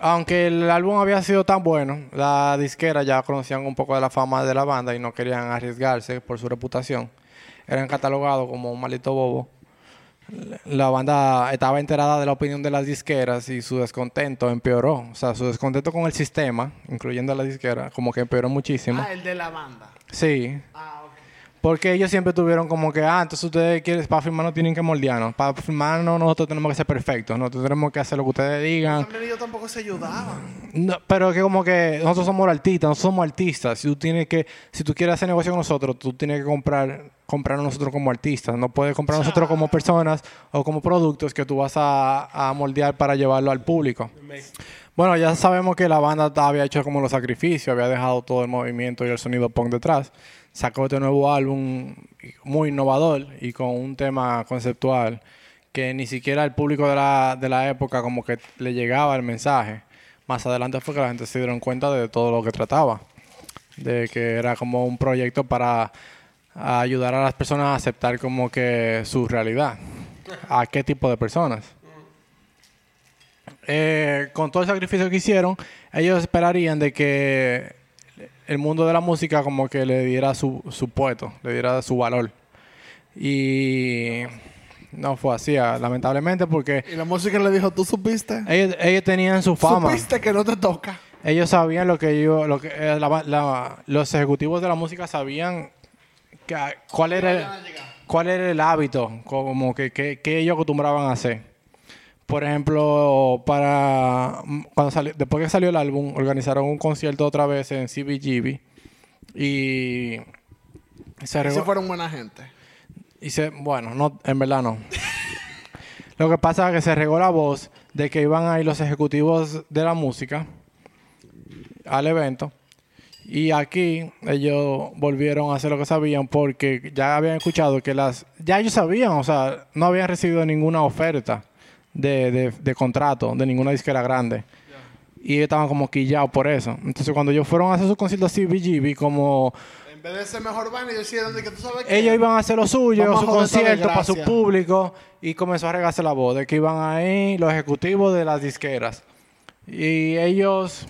Aunque el álbum había sido tan bueno, la disquera ya conocían un poco de la fama de la banda y no querían arriesgarse por su reputación. Eran catalogados como un maldito bobo. La banda estaba enterada de la opinión de las disqueras y su descontento empeoró. O sea, su descontento con el sistema, incluyendo a la disquera, como que empeoró muchísimo. Ah, el de la banda. Sí, Ah. Porque ellos siempre tuvieron como que, ah, entonces ustedes quieren, para firmar no tienen que moldearnos. Para firmar no, nosotros tenemos que ser perfectos. Nosotros tenemos que hacer lo que ustedes digan. También ellos tampoco se ayudaban. No, pero que como que nosotros somos artistas, nosotros somos artistas. Si tú tienes que, si tú quieres hacer negocio con nosotros, tú tienes que comprar, comprar a nosotros como artistas. No puedes comprar a nosotros como personas o como productos que tú vas a, a moldear para llevarlo al público. Bueno, ya sabemos que la banda había hecho como los sacrificios, había dejado todo el movimiento y el sonido punk detrás. Sacó este nuevo álbum muy innovador y con un tema conceptual que ni siquiera el público de la, de la época como que le llegaba el mensaje. Más adelante fue que la gente se dieron cuenta de todo lo que trataba. De que era como un proyecto para ayudar a las personas a aceptar como que su realidad. ¿A qué tipo de personas? Eh, con todo el sacrificio que hicieron, ellos esperarían de que el mundo de la música como que le diera su, su puesto, le diera su valor. Y no fue así, ah, lamentablemente, porque Y la música le dijo, ¿tú supiste? ellos, ellos tenían su fama. ¿Supiste que no te toca? Ellos sabían lo que yo, lo que eh, la- la- los ejecutivos de la música sabían que- cuál era el, cuál era el hábito, como que, que, que ellos acostumbraban a hacer. Por ejemplo, para cuando salió- después que salió el álbum, organizaron un concierto otra vez en CBGB y se Si regó- fueron buena gente. y se, bueno, no, en verdad no. Lo que pasa es que se regó la voz de que iban a ir los ejecutivos de la música al evento. Y aquí ellos volvieron a hacer lo que sabían porque ya habían escuchado que las... Ya ellos sabían, o sea, no habían recibido ninguna oferta de, de, de contrato de ninguna disquera grande. Y ellos estaban como quillados por eso. Entonces cuando ellos fueron a hacer su concierto así, BGB, como En vez de ser mejor ellos de que tú sabes qué. ellos iban a hacer lo suyo, su concierto para su público y comenzó a regarse la voz de que iban ahí los ejecutivos de las disqueras. Y ellos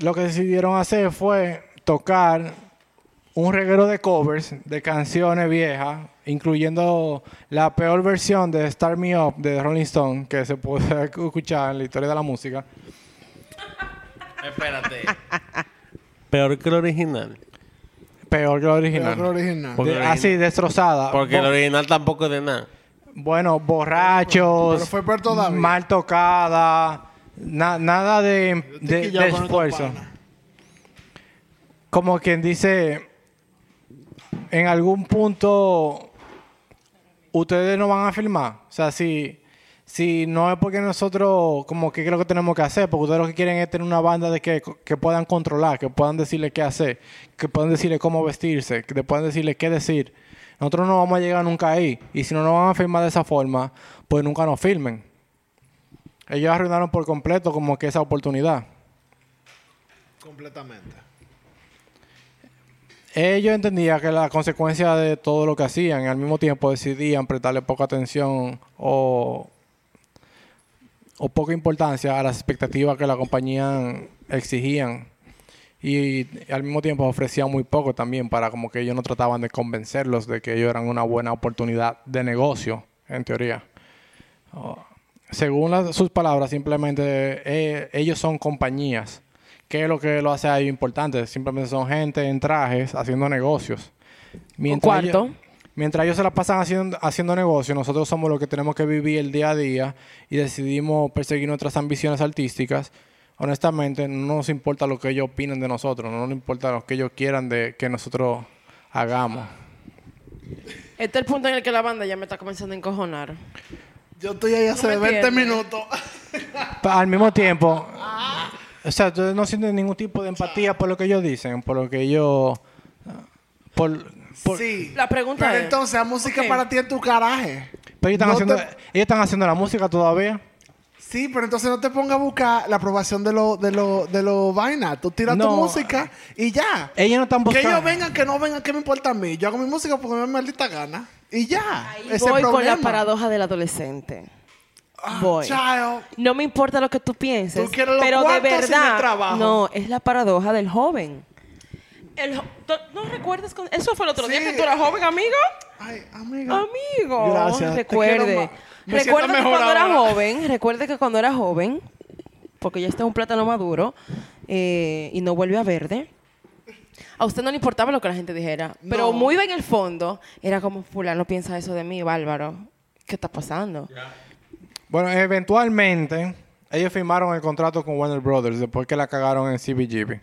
lo que decidieron hacer fue tocar un reguero de covers de canciones viejas, incluyendo la peor versión de Start Me Up de Rolling Stone que se puede escuchar en la historia de la música. Espérate. Peor que el original. Peor que la Pero original. que lo original. Porque De- el así, destrozada. Porque el Bo- original tampoco es de nada. Bueno, borrachos, Pero fue peor todavía. mal tocada, na- nada de, esfuerzo. Como quien dice, en algún punto ustedes no van a filmar. O sea, si, si no es porque nosotros, como que creo que tenemos que hacer, porque ustedes lo que quieren es tener una banda de que, que puedan controlar, que puedan decirle qué hacer, que puedan decirle cómo vestirse, que puedan decirle qué decir. Nosotros no vamos a llegar nunca ahí. Y si no nos van a filmar de esa forma, pues nunca nos filmen. Ellos arruinaron por completo como que esa oportunidad. Completamente. Ellos entendían que la consecuencia de todo lo que hacían, al mismo tiempo decidían prestarle poca atención o, o poca importancia a las expectativas que la compañía exigían. Y, al mismo tiempo ofrecían muy poco también para como que ellos no trataban de convencerlos de que ellos eran una buena oportunidad de negocio, en teoría. Oh, según sus palabras, simplemente eh, ellos son compañías. ¿Qué es lo que lo hace a ellos importante? Simplemente son gente en trajes haciendo negocios. cuarto. ellos- mientras ellos se la pasan haciendo, haciendo negocios, nosotros somos los que tenemos que vivir el día a día y decidimos perseguir nuestras ambiciones artísticas. Honestamente, no nos importa lo que ellos opinen de nosotros, no nos importa lo que ellos quieran de que nosotros hagamos. Este es el punto en el que la banda ya me está comenzando a encojonar. Yo estoy ahí hace me 20 entiendes. minutos. Al mismo tiempo, o sea, ustedes no sienten ningún tipo de empatía por lo que ellos dicen, por lo que ellos... Por, por- sí. La pregunta Pero es- entonces, la música para ti es tu caraje. Pero ellos están, No haciendo, te- ellos están haciendo la música todavía. Sí, pero entonces no te pongas a buscar la aprobación de los de lo, de lo vaina. Tú tiras tu música y ya. Ellos no están Que buscando... ellos vengan, que no vengan, ¿qué me importa a mí? Yo hago mi música porque me da maldita gana. Y ya. Ahí Ese voy con problema. la paradoja del adolescente. Ah, voy. child. No me importa lo que tú pienses, Tú quieres los pero de verdad, trabajo. no, es la paradoja del joven. El jo- ¿tú- ¿No recuerdas? con- Eso fue el otro día que tú eras joven, amigo. Ay, amiga. Amigo, Gracias, recuerde. Me Recuerde que cuando era joven, recuerde que cuando era joven, porque ya está un plátano maduro eh, y no vuelve a verde, A usted no le importaba lo que la gente dijera. Pero muy en el fondo, era como, fulano piensa eso de mí, bárbaro. ¿Qué está pasando? Bueno, eventualmente ellos firmaron el contrato con Warner Brothers después que la cagaron en CBGB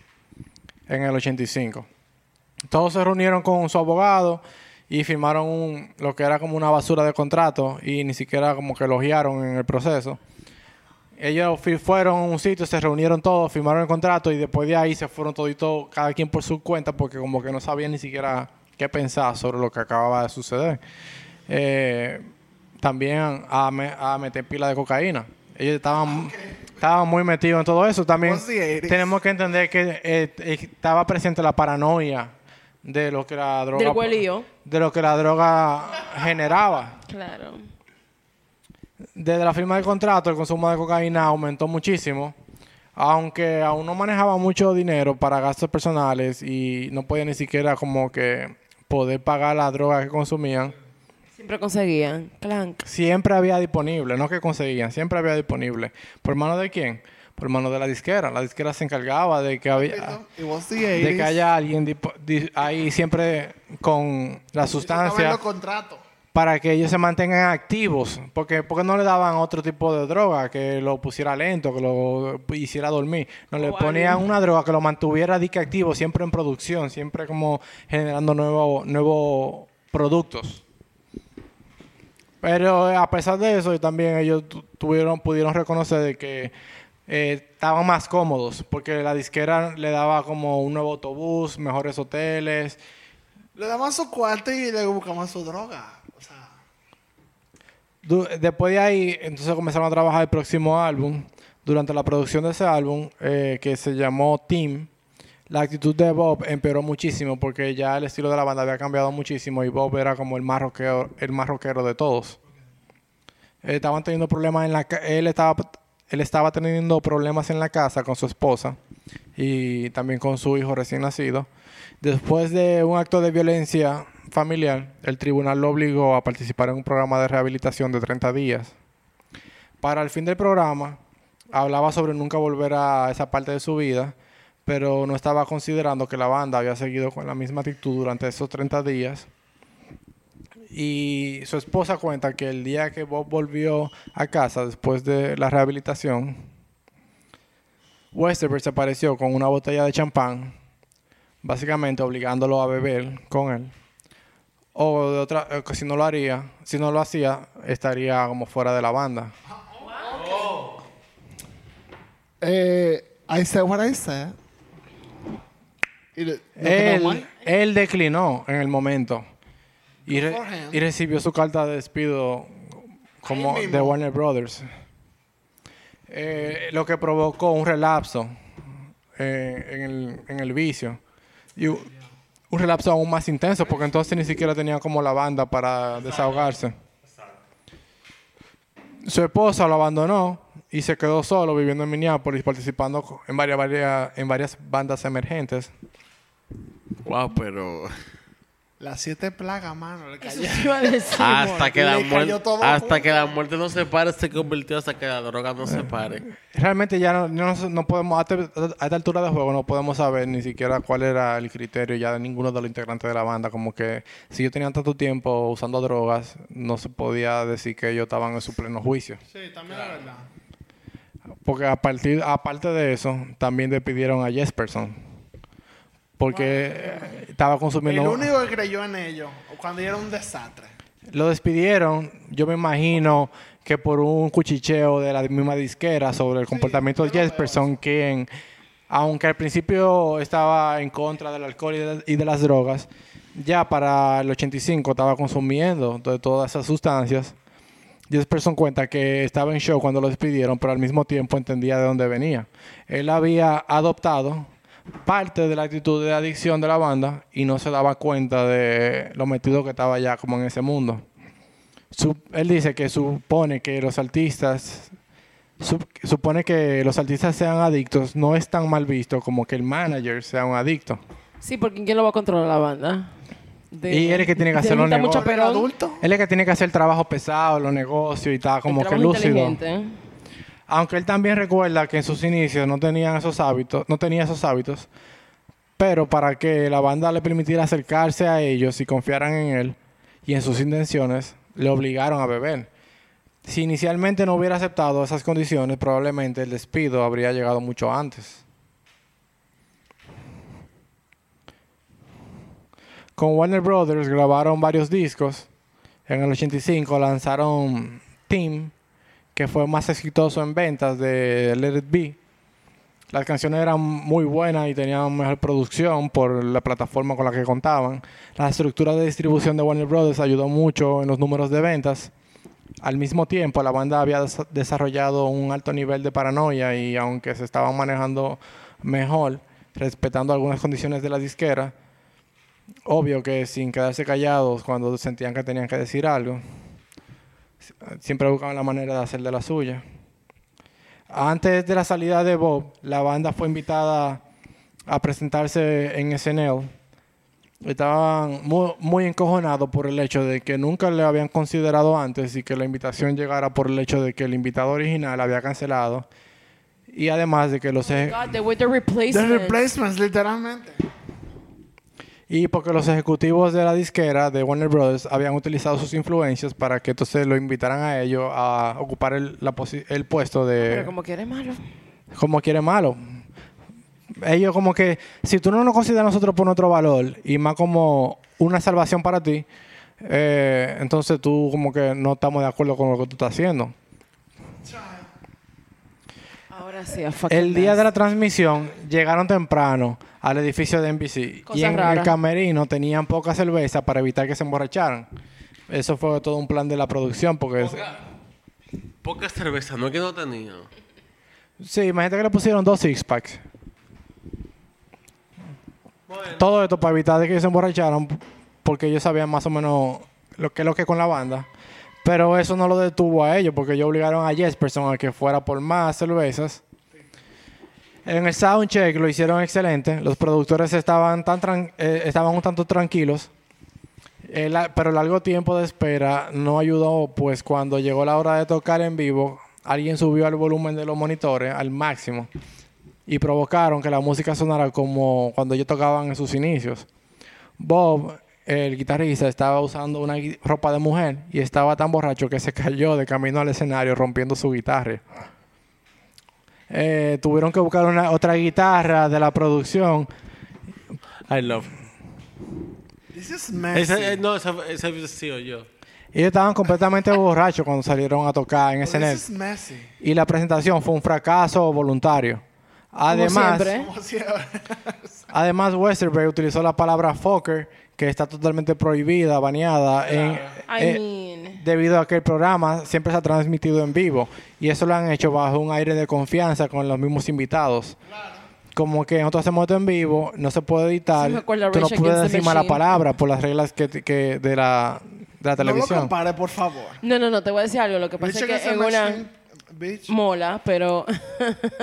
en el 85. Todos se reunieron con su abogado y firmaron un- lo que era como una basura de contrato y ni siquiera como que elogiaron en el proceso. Ellos fueron a un sitio, se reunieron todos, firmaron el contrato y después de ahí se fueron toditos, cada quien por su cuenta, porque como que no sabían ni siquiera qué pensar sobre lo que acababa de suceder. Eh, también a, me- a meter pila de cocaína. Ellos estaban, estaban muy metidos en todo eso. También Was the 80s. tenemos que entender que eh, estaba presente la paranoia de lo que la droga Del de lo que la droga generaba. Claro. Desde la firma del contrato, el consumo de cocaína aumentó muchísimo, aunque aún no manejaba mucho dinero para gastos personales y no podía ni siquiera como que poder pagar la droga que consumían. Siempre conseguían. Clank. Siempre había disponible, no que conseguían, siempre había disponible. ¿Por mano de quién? Por mano de la disquera. La disquera se encargaba de que había It was the de que 80s. haya alguien ahí siempre con la sustancia los contratos. para que ellos se mantengan activos. Porque, porque no le daban otro tipo de droga que lo pusiera lento, que lo hiciera dormir. No le ponían una droga que lo mantuviera activo, siempre en producción, siempre como generando nuevos nuevos productos. Pero eh, a pesar de eso, también ellos tu- tuvieron, pudieron reconocer de que eh, estaban más cómodos, porque la disquera le daba como un nuevo autobús, mejores hoteles, Le daban su cuarto y le buscaban su droga. O sea, Después de ahí, entonces comenzaron a trabajar el próximo álbum. Durante la producción de ese álbum, eh, que se llamó Team, la actitud de Bob empeoró muchísimo porque ya el estilo de la banda había cambiado muchísimo y Bob era como el más rockero, el más rockero de todos. Eh, estaban teniendo problemas en la él estaba él estaba teniendo problemas en la casa con su esposa y también con su hijo recién nacido. Después de un acto de violencia familiar, el tribunal lo obligó a participar en un programa de rehabilitación de 30 días. Para el fin del programa, hablaba sobre nunca volver a esa parte de su vida, pero no estaba considerando que la banda había seguido con la misma actitud durante esos 30 días. Y su esposa cuenta que el día que Bob volvió a casa después de la rehabilitación, Westerberg se apareció con una botella de champán, básicamente obligándolo a beber con él. O de otra, eh, si no lo haría, si no lo hacía, estaría como fuera de la banda. eh, I said what I said. Él, él declinó en el momento y, re- recibió su carta de despido como de Warner Brothers. Eh, lo que provocó un relapso eh, en, el, en el vicio. Y un relapso aún más intenso porque entonces ni siquiera tenía como la banda para desahogarse. Su esposa lo abandonó y se quedó solo viviendo en Minneapolis participando en varias, varias, en varias bandas emergentes. Wow, pero. Las siete plagas, mano. Le cayó. iba a decir, Hasta que, la Le cayó muerte, todo hasta junto. que la muerte no se pare, se convirtió hasta que la droga no se pare. Realmente ya no, no, no podemos, a este- a esta altura de juego no podemos saber ni siquiera cuál era el criterio ya de ninguno de los integrantes de la banda. Como que si ellos tenían tanto tiempo usando drogas, no se podía decir que ellos estaban en su pleno juicio. Sí, también es verdad. Porque a partir, aparte de eso, también despidieron a Jesperson. Porque estaba El consumiendo... único que creyó en ellos cuando era un desastre. Lo despidieron, yo me imagino que por un cuchicheo de la misma disquera sobre el comportamiento de Jesperson, quien, aunque al principio estaba en contra del alcohol y de, y de las drogas, ya para el 85 estaba consumiendo de todas esas sustancias. Jesperson cuenta que estaba en show cuando lo despidieron, pero al mismo tiempo entendía de dónde venía. Él había adoptado parte de la actitud de adicción de la banda y no se daba cuenta de lo metido que estaba ya como en ese mundo. Él dice que supone que los artistas sup- supone que los artistas sean adictos no es tan mal visto como que el manager sea un adicto. Sí, porque ¿quién lo va a controlar la banda? De- Y él es que tiene que hacer los negocios. Él es que tiene que hacer el trabajo pesado, los negocios y está como El que lúcido. inteligente. Aunque él también recuerda que en sus inicios no tenían esos hábitos, no tenía esos hábitos, Pero para que la banda le permitiera acercarse a ellos y confiaran en él y en sus intenciones, le obligaron a beber. Si inicialmente no hubiera aceptado esas condiciones, probablemente el despido habría llegado mucho antes. Con Warner Brothers grabaron varios discos. En el 85 lanzaron Team, que fue más exitoso en ventas de Let It Be. Las canciones eran muy buenas y tenían mejor producción por la plataforma con la que contaban. La estructura de distribución de Warner Brothers ayudó mucho en los números de ventas. Al mismo tiempo, la banda había des- desarrollado un alto nivel de paranoia y aunque se estaban manejando mejor, respetando algunas condiciones de la disquera, obvio que sin quedarse callados cuando sentían que tenían que decir algo, siempre buscaban la manera de hacer de la suya. Antes de la salida de Bob, la banda fue invitada a presentarse en SNL. Estaban muy, muy encojonados por el hecho de que nunca le habían considerado antes y que la invitación llegara por el hecho de que el invitado original había cancelado. Y además de que los eje- God, they were the The replacements. replacements, literalmente. Y porque los ejecutivos de la disquera de Warner Brothers habían utilizado sus influencias para que entonces lo invitaran a ellos a ocupar el, la posi- el puesto de Pero como que eres malo. como quiere malo. Ellos como que, si tú no nos consideras nosotros por nuestro valor y más como una salvación para ti, eh, entonces tú como que no estamos de acuerdo con lo que tú estás haciendo. Ahora sí, a fucking El día de la transmisión llegaron temprano al edificio de NBC y en el camerino tenían poca cerveza para evitar que se emborracharan. Eso fue todo un plan de la producción porque... es- Poca cerveza, no es que no tenía. Sí, imagínate que le pusieron dos six packs. Todo esto para evitar de que se emborracharan, porque ellos sabían más o menos lo que es lo que con la banda. Pero eso no lo detuvo a ellos, porque ellos obligaron a Jesperson a que fuera por más cervezas. En el soundcheck lo hicieron excelente. Los productores estaban, eh, un tanto tranquilos. Pero el largo tiempo de espera no ayudó, pues cuando llegó la hora de tocar en vivo, alguien subió el volumen de los monitores al máximo y provocaron que la música sonara como cuando ellos tocaban en sus inicios. Bob, el guitarrista, estaba usando una ropa de mujer y estaba tan borracho que se cayó de camino al escenario rompiendo su guitarra. Eh, tuvieron que buscar una, otra guitarra de la producción. I love. This is messy. Ese, eh, no, ese, ese vestido yo. Ellos estaban completamente borrachos cuando salieron a tocar en this is messy. Y la presentación fue un fracaso voluntario. Además. Como siempre. además Westerberg utilizó la palabra fucker, que está totalmente prohibida, baneada, en, I eh, mean, debido a que el programa siempre se ha transmitido en vivo. Y eso lo han hecho bajo un aire de confianza con los mismos invitados. Como que nosotros hacemos esto en vivo, no se puede editar, Sí tú no puedes decir mala palabra por las reglas que, que de la, de la No lo televisión. compare, por favor. no, no, no, te voy a decir algo. Lo que pasa es que en una bitch. mola, pero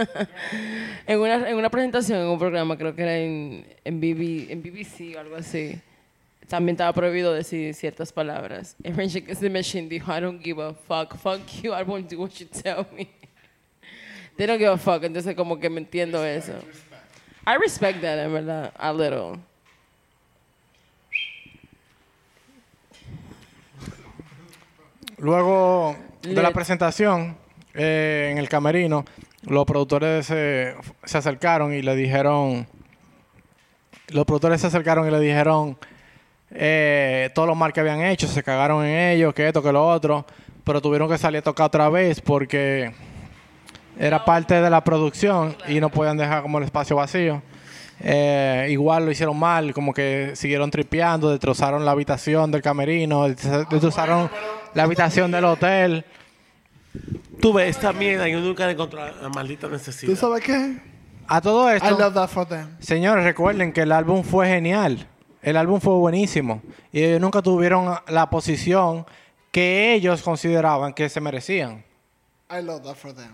en, una, en una presentación en un programa, creo que era en, en, BB, en BBC o algo así, también estaba prohibido decir ciertas palabras. Rage Against the Machine dijo, I don't give a fuck, fuck you, I won't do what you tell me. They don't give a fuck, entonces como que me entiendo eso. I respect that, en verdad, a little. Luego de la presentación, eh, en el camerino, los productores se, se acercaron y le dijeron, los productores se acercaron y le dijeron eh, todo lo mal que habían hecho, se cagaron en ellos, que esto, que lo otro, pero tuvieron que salir a tocar otra vez porque era parte de la producción y no podían dejar como el espacio vacío. Eh, igual lo hicieron mal, como que siguieron tripeando, destrozaron la habitación del camerino, des- destrozaron la habitación del hotel. Tú ves esta mierda y yo nunca encontré la maldita ¿Tú necesidad. sabes qué? A todo I esto, love that for them. señores, recuerden que el álbum fue genial. El álbum fue buenísimo. Y ellos nunca tuvieron la posición que ellos consideraban que se merecían. I love that for them.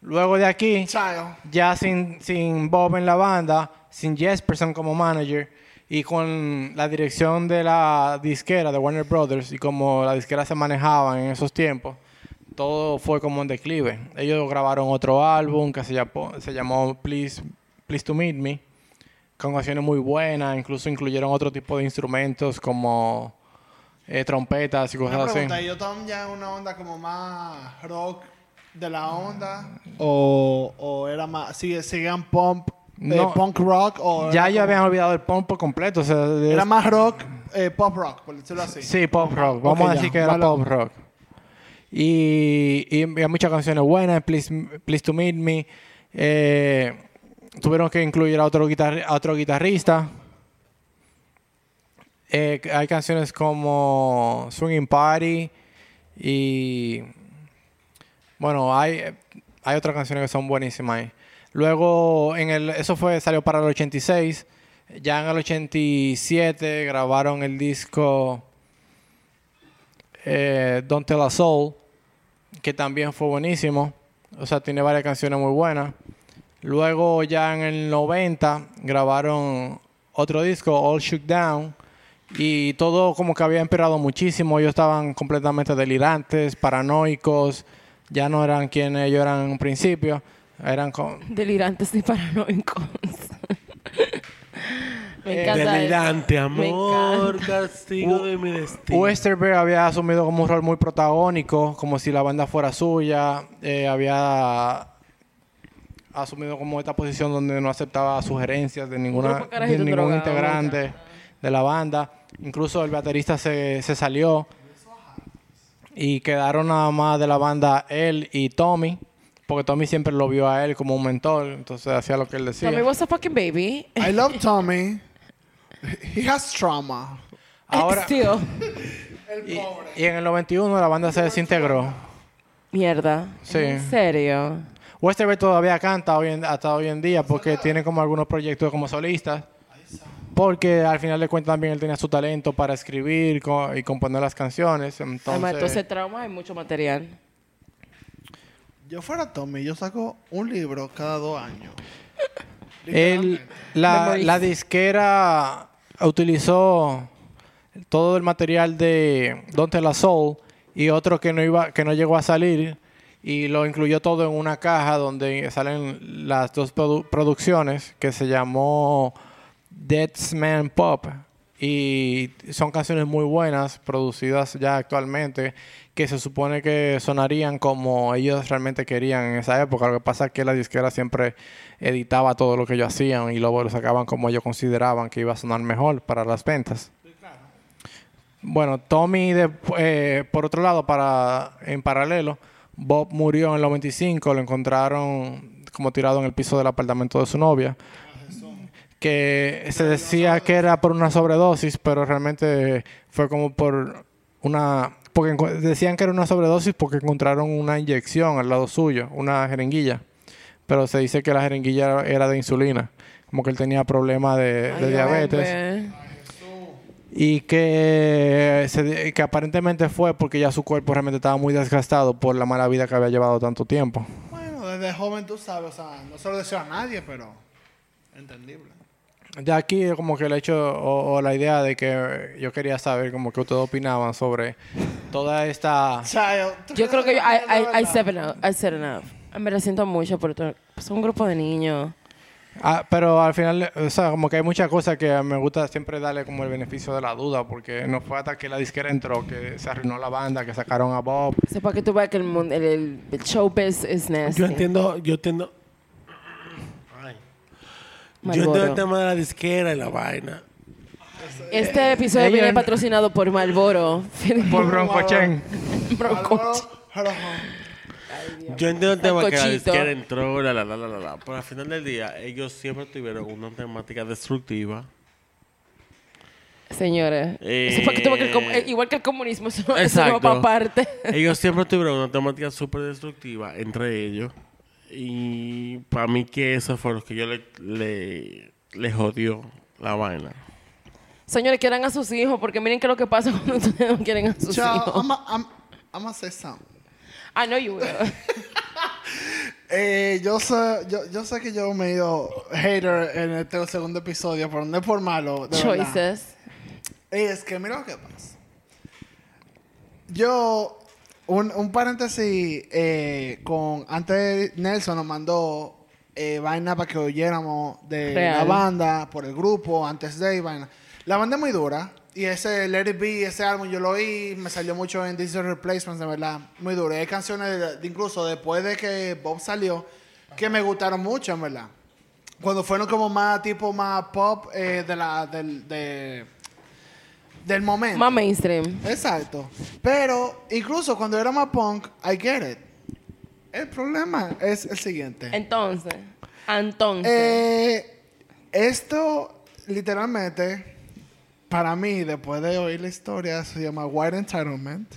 Luego de aquí, Child. ya sin, sin Bob en la banda, sin Jesperson como manager y con la dirección de la disquera de Warner Brothers y como la disquera se manejaba en esos tiempos, todo fue como en declive. Ellos grabaron otro álbum que se llamó, se llamó Please, Please to Meet Me con canciones muy buenas, incluso incluyeron otro tipo de instrumentos como eh, trompetas y Una cosas así. pregunta, ¿ellos estaban ya en una onda como más rock de la onda? ¿O, o era más, sigue, seguían pump, eh, No. punk rock? O Ya ellos habían olvidado el punk por completo. O sea, era más rock, eh, pop rock, por decirlo así. Sí, pop rock. Vamos a ya. decir que era Vale. pop rock. Y, y había muchas canciones buenas. Please, Please to Meet Me. Eh, tuvieron que incluir a otro, guitar- otro guitarrista. Eh, hay canciones como Swinging Party y... Bueno, hay, hay otras canciones que son buenísimas ahí. Luego, en el, eso fue salió para el 86. Ya en el 87 grabaron el disco eh, Don't Tell a Soul, que también fue buenísimo. O sea, tiene varias canciones muy buenas. Luego, ya en el 90, grabaron otro disco, All Shook Down. Y todo como que había empeorado muchísimo. Ellos estaban completamente delirantes, paranoicos. Ya no eran quienes ellos eran en un principio. Eran con, Delirantes y paranoicos. Me encanta eso. Delirante, Me amor, encanta. castigo de mi destino. Westerberg había asumido como un rol muy protagónico, como si la banda fuera suya. Eh, había asumido como esta posición donde no aceptaba sugerencias de ninguna de ningún drogado, integrante de la banda. Incluso el baterista se, se salió y quedaron nada más de la banda él y Tommy, porque Tommy siempre lo vio a él como un mentor, entonces hacía lo que él decía. Tommy was a fucking baby. I love Tommy. He has trauma. Ahora, Still. y, y en el 91 la banda se desintegró. Mierda. Sí. ¿En serio? Westerberg todavía canta hoy en- hasta hoy en día porque tiene como algunos proyectos como solista. Porque al final de cuentas también él tenía su talento para escribir co- y componer las canciones. Además, Entonces, entonces trauma hay mucho material. Yo fuera Tommy, yo saco un libro cada dos años. él, la, la disquera utilizó todo el material de Don't Tell a Soul y otro que no iba, que no llegó a salir y lo incluyó todo en una caja donde salen las dos produ- producciones que se llamó Dead's Man Pop y son canciones muy buenas producidas ya actualmente que se supone que sonarían como ellos realmente querían en esa época. Lo que pasa es que la disquera siempre editaba todo lo que ellos hacían y luego lo sacaban como ellos consideraban que iba a sonar mejor para las ventas. Bueno, Tommy, de- eh, por otro lado, para en paralelo, Bob murió en el 95, lo encontraron como tirado en el piso del apartamento de su novia, que se decía que era por una sobredosis, pero realmente fue como por una... Porque decían que era una sobredosis porque encontraron una inyección al lado suyo, una jeringuilla, pero se dice que la jeringuilla era de insulina, como que él tenía problemas de, de diabetes. Y que, se- que aparentemente fue porque ya su cuerpo realmente estaba muy desgastado por la mala vida que había llevado tanto tiempo. Bueno, desde joven tú sabes, o sea, no se lo deseo a nadie, pero entendible. De aquí como que el hecho o, o la idea de que yo quería saber como que ustedes opinaban sobre toda esta... Child, ¿tú Yo creo que yo, I, es I, I verdad? said enough. I said enough. Me lo siento mucho, pero tú- son un grupo de niños. Ah, pero al final, o sea, como que hay muchas cosas que me gusta siempre darle como el beneficio de la duda, porque no fue hasta que la disquera entró que se arruinó la banda, que sacaron a Bob. Sepa que tú veas que el, mundo, el, el, el showbiz es nasty. Yo entiendo, yo entiendo. Ay. Yo entiendo el tema de la disquera y la vaina. Este episodio Ella- viene patrocinado por Marlboro. Por Broncochen. Álvaro, Yo entiendo el tema que la disquera entró, la, la, la, la, la, la. Pero al final del día, ellos siempre tuvieron una temática destructiva. Señores. Eh, Eso fue que tuvo que el eh, igual que el comunismo, eso, eso no va para aparte. Ellos siempre tuvieron una temática súper destructiva entre ellos. Y para mí que eso fue lo que yo le, le, le jodió la vaina. Señores, quieran a sus hijos, porque miren qué es lo que pasa cuando ustedes no quieren a sus hijos. I'm a- I'm- I'm gonna say something. I know you will. Eh, yo, sé, yo, yo sé que yo me he ido hater en este segundo episodio, pero no es por malo. De verdad. Choices. Es que mira lo que pasa. Yo, un, un paréntesis, eh, con antes Nelson nos mandó eh, vaina para que oyéramos de Real. la banda, por el grupo, antes de y vaina. La banda es muy dura. Y ese Let It Be, ese álbum yo lo oí, me salió mucho en Is Replacements, de verdad, muy duro. Hay canciones, de- de- incluso después de que Bob salió, que me gustaron mucho, en verdad. Cuando fueron como más tipo más pop eh, de la, del, de- del momento. Más mainstream. Exacto. Pero incluso cuando era más punk, I get it. El problema es el siguiente. Entonces, entonces. Eh, esto, literalmente, para mí, después de oír la historia, se llama White Entitlement.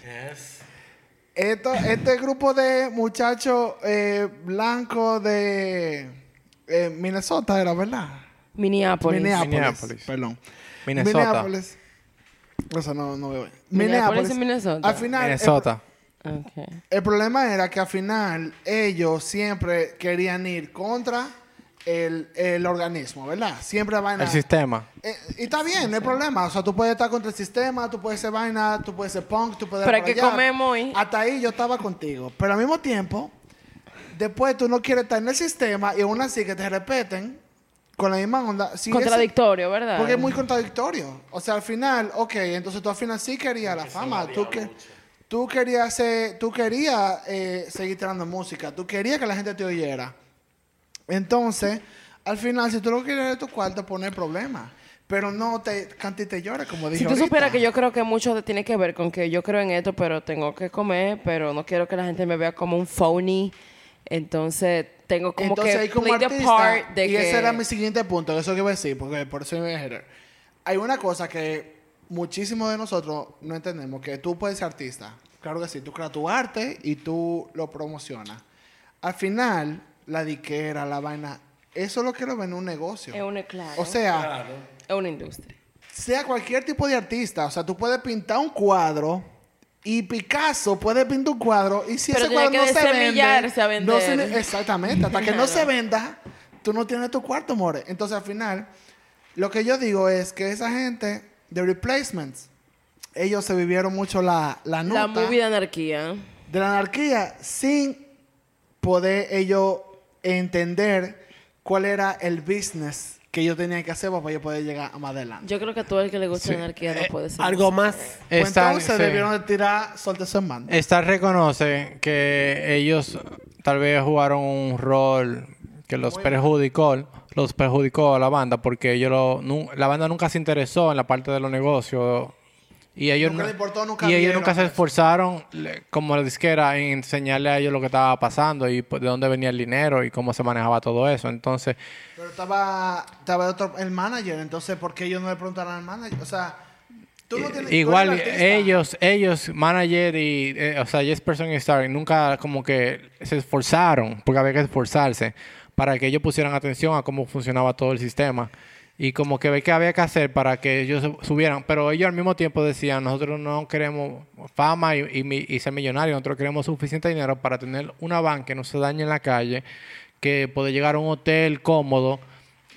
Esto, este grupo de muchachos eh, blancos de eh, Minnesota, era verdad. Minneapolis. Minneapolis. Minneapolis. Perdón. Minnesota. Minneapolis. Eso no, no veo. Minneapolis y Minnesota. Al final, el- Minnesota. Ok. el problema era que al final ellos siempre querían ir contra el, el organismo, ¿verdad? Siempre vaina. El sistema. Eh, y está bien, no hay problema. O sea, tú puedes estar contra el sistema, tú puedes ser vaina, tú puedes ser punk, tú puedes. Pero hay que comemos y- Hasta ahí yo estaba contigo. Pero al mismo tiempo, después tú no quieres estar en el sistema y aún así que te respeten con la misma onda. Ese- Contradictorio, ¿verdad? porque es muy contradictorio. O sea, al final, ok, entonces tú al final sí querías la fama. Tú, que, tú querías, ser- tú querías eh, seguir tirando música. Tú querías que la gente te oyera. Entonces, al final, si tú lo quieres de tu cuarto, poner problema. Pero no te cantes y te llores, como dije Si tú supieras que yo creo que mucho tiene que ver con que yo creo en esto, pero tengo que comer, pero no quiero que la gente me vea como un phony. Entonces, tengo como Entonces, que como play the artista, part de y que... ese era mi siguiente punto, eso que iba a decir, porque por eso a hater. Hay una cosa que muchísimos de nosotros no entendemos, que tú puedes ser artista. Claro que sí, tú creas tu arte y tú lo promocionas. Al final, la diquera, la vaina, eso es lo que lo ven en un negocio. Es un claro. O sea, es una industria. sea cualquier tipo de artista, o sea, tú puedes pintar un cuadro y Picasso puede pintar un cuadro y si Pero ese cuadro no que se vende, no se exactamente, hasta que no se venda, tú no tienes tu cuarto, more. Entonces, al final, lo que yo digo es que esa gente de replacements, ellos se vivieron mucho la, la nota La movie de anarquía. de la anarquía sin poder ellos entender cuál era el business que ellos tenían que hacer para yo poder llegar a más adelante. Yo creo que a todo el que le gusta la anarquía no Eh, puede ser. Algo más. Pues Está- entonces sí. debieron de tirar Soltes en banda. Star reconoce que ellos tal vez jugaron un rol que los perjudicó, los perjudicó a la banda porque ellos lo, la banda nunca se interesó en la parte de los negocios y ellos Nunca importó, y ellos nunca se esforzaron como la disquera en enseñarle a ellos lo que estaba pasando y pues, de dónde venía el dinero y cómo se manejaba todo eso. Entonces, Pero estaba, estaba otro, el manager, entonces, ¿por qué ellos no le preguntaron al manager? O sea, tú no tienes... Igual ellos, ellos, manager y, eh, o sea, Jesperson y Stark, nunca como que se esforzaron, porque había que esforzarse, para que ellos pusieran atención a cómo funcionaba todo el sistema. Y como que ve que había que hacer para que ellos subieran. Pero ellos al mismo tiempo decían, nosotros no queremos fama y, y mi- y ser millonarios, nosotros queremos suficiente dinero para tener una van que no se dañe en la calle, que puede llegar a un hotel cómodo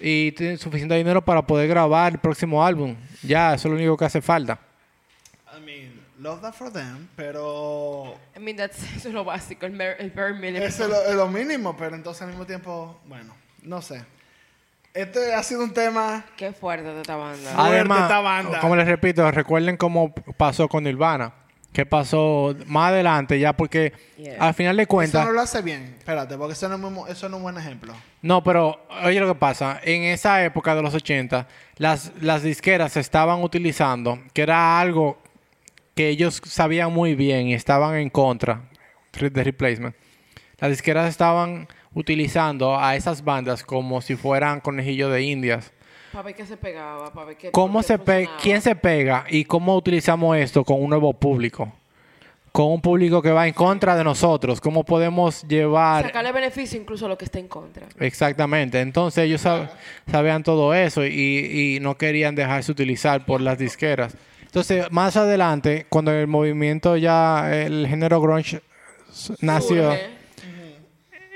y tener suficiente dinero para poder grabar el próximo álbum. Ya, eso es lo único que hace falta. I mean, love that for them, pero... I mean, that's, eso es lo básico, el, el bare minimum. Eso es lo, es lo mínimo, pero entonces al mismo tiempo, bueno, no sé. Este ha sido un tema... Qué fuerte de esta banda. Fuerte Además, esta banda. como les repito, recuerden cómo pasó con Nirvana. ¿Qué pasó más adelante? Ya porque Yeah. al final de Eso cuentas... no lo hace bien. Espérate, porque eso no, es eso no es un buen ejemplo. No, pero oye lo que pasa. En esa época de los 80, las, las disqueras se estaban utilizando, que era algo que ellos sabían muy bien y estaban en contra de replacement. Las disqueras estaban utilizando a esas bandas como si fueran conejillos de indias. Para ver qué se pegaba, para ver qué... ¿Cómo qué se pe. ¿Quién se pega y cómo utilizamos esto con un nuevo público? Con un público que va en contra de nosotros. ¿Cómo podemos llevar... Sacarle beneficio incluso a lo que está en contra. Exactamente. Entonces ellos sab- sabían todo eso y, y no querían dejarse utilizar por las disqueras. Entonces, más adelante, cuando el movimiento ya, el género grunge nació, Surge.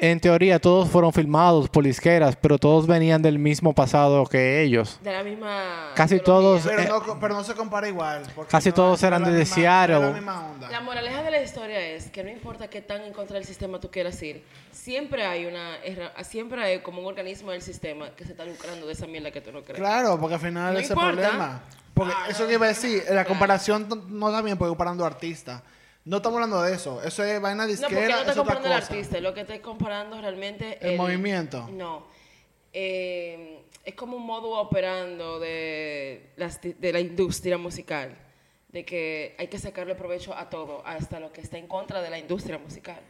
En teoría todos fueron filmados por disqueras, pero todos venían del mismo pasado que ellos. De la misma. Casi todos- Pero, Eh, no, pero no se compara igual. Casi no todos eran de misma- Seattle. la misma onda. La moraleja de la historia es que no importa qué tan en contra del sistema tú quieras ir, siempre hay una siempre hay como un organismo del sistema que se está lucrando de esa mierda que tú no crees. Claro, porque al final No ese es el importa. problema. Porque eso que iba a decir, la comparación no está bien porque comparando artistas. No estamos hablando de eso. Eso es vaina No, porque disquera, no es estoy otra comparando el artista, lo que estoy comparando realmente El movimiento. No. Eh, es como un modo operando de, las di- de la industria musical, de que hay que sacarle provecho a todo, hasta lo que está en contra de la industria musical.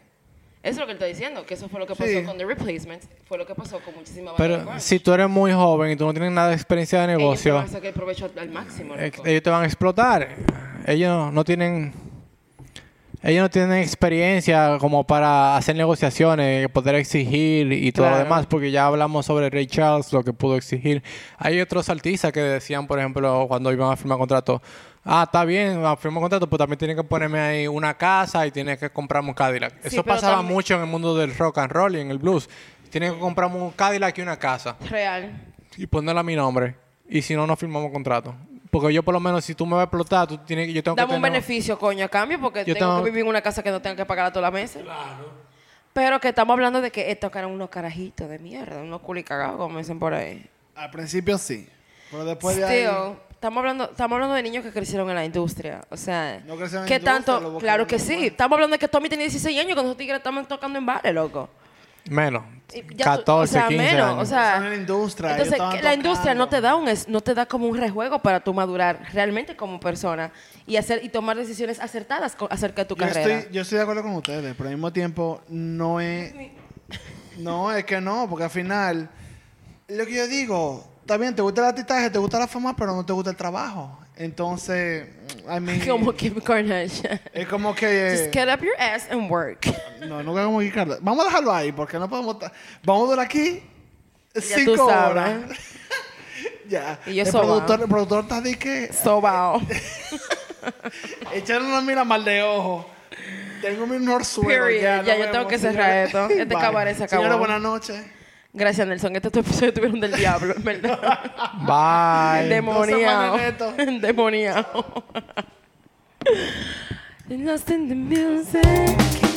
Eso es lo que él está diciendo, que eso fue lo que pasó Sí. con The Replacements, fue lo que pasó con muchísimas bandas de Pero si tú eres muy joven y tú no tienes nada de experiencia de Ellos te negocio, van a sacar provecho al máximo. eh, loco. ellos te van a explotar. Ellos no tienen ellos no tienen experiencia como para hacer negociaciones, poder exigir y todo lo demás, porque ya hablamos sobre Ray Charles, lo que pudo exigir. Hay otros artistas que decían, por ejemplo, cuando iban a firmar contrato, ah, está bien, a firmar contrato, pues también tienen que ponerme ahí una casa y tienes que comprarme un Cadillac. Sí, Eso pero pasaba también- mucho en el mundo del rock and roll y en el blues. Tienen que comprarme un Cadillac y una casa Real. y ponerle a mi nombre. Y si no, no firmamos contrato. Porque yo, por lo menos, si tú me vas a explotar, tú tienes que. Yo tengo Dame que un tener- beneficio, coño, a cambio, porque Yo tengo, tengo- que vivir en una casa que no tenga que pagar todas las meses. Claro. Pero que estamos hablando de que estos eran unos carajitos de mierda, unos culicagados, como dicen por ahí. Al principio sí. Pero después de ahí. Estamos hablando, estamos hablando de niños que crecieron en la industria. O sea, No crecieron en ¿qué la industria, tanto? Claro que sí. Estamos hablando de que Tommy tenía 16 años cuando esos tigres estaban tocando en bares, loco. Menos. Ya tú- 14, o sea, 15 menos, años. O sea, en la industria, entonces, la industria no te da un es- no te da como un rejuego para tu madurar realmente como persona y hacer y tomar decisiones acertadas acerca de tu yo, carrera. estoy, yo estoy de acuerdo con ustedes, pero al mismo tiempo no es. No, es que no, porque al final. Lo que yo digo, está bien, te gusta el artistaje, te gusta la fama, pero no te gusta el trabajo. Entonces, I mean, como Kim Kardashian. es como que. Just get up your ass and work. No, no como Kim Kardashian. Vamos a dejarlo ahí, porque no podemos. Vamos a durar aquí Ya cinco tú sabes. horas. ya. Y yo el, productor, el productor está de que. Sobao. Echarle una mira mal de ojo. Tengo mi norsuelo. Period. Ya, Ya, yo tengo que cerrar esto. Este cabaret se acabó. Señores, buenas noches. Gracias, Nelson. Este episodio tuvieron del diablo, en ¿verdad? Bye. Esto. Endemoniado. Lost in the music.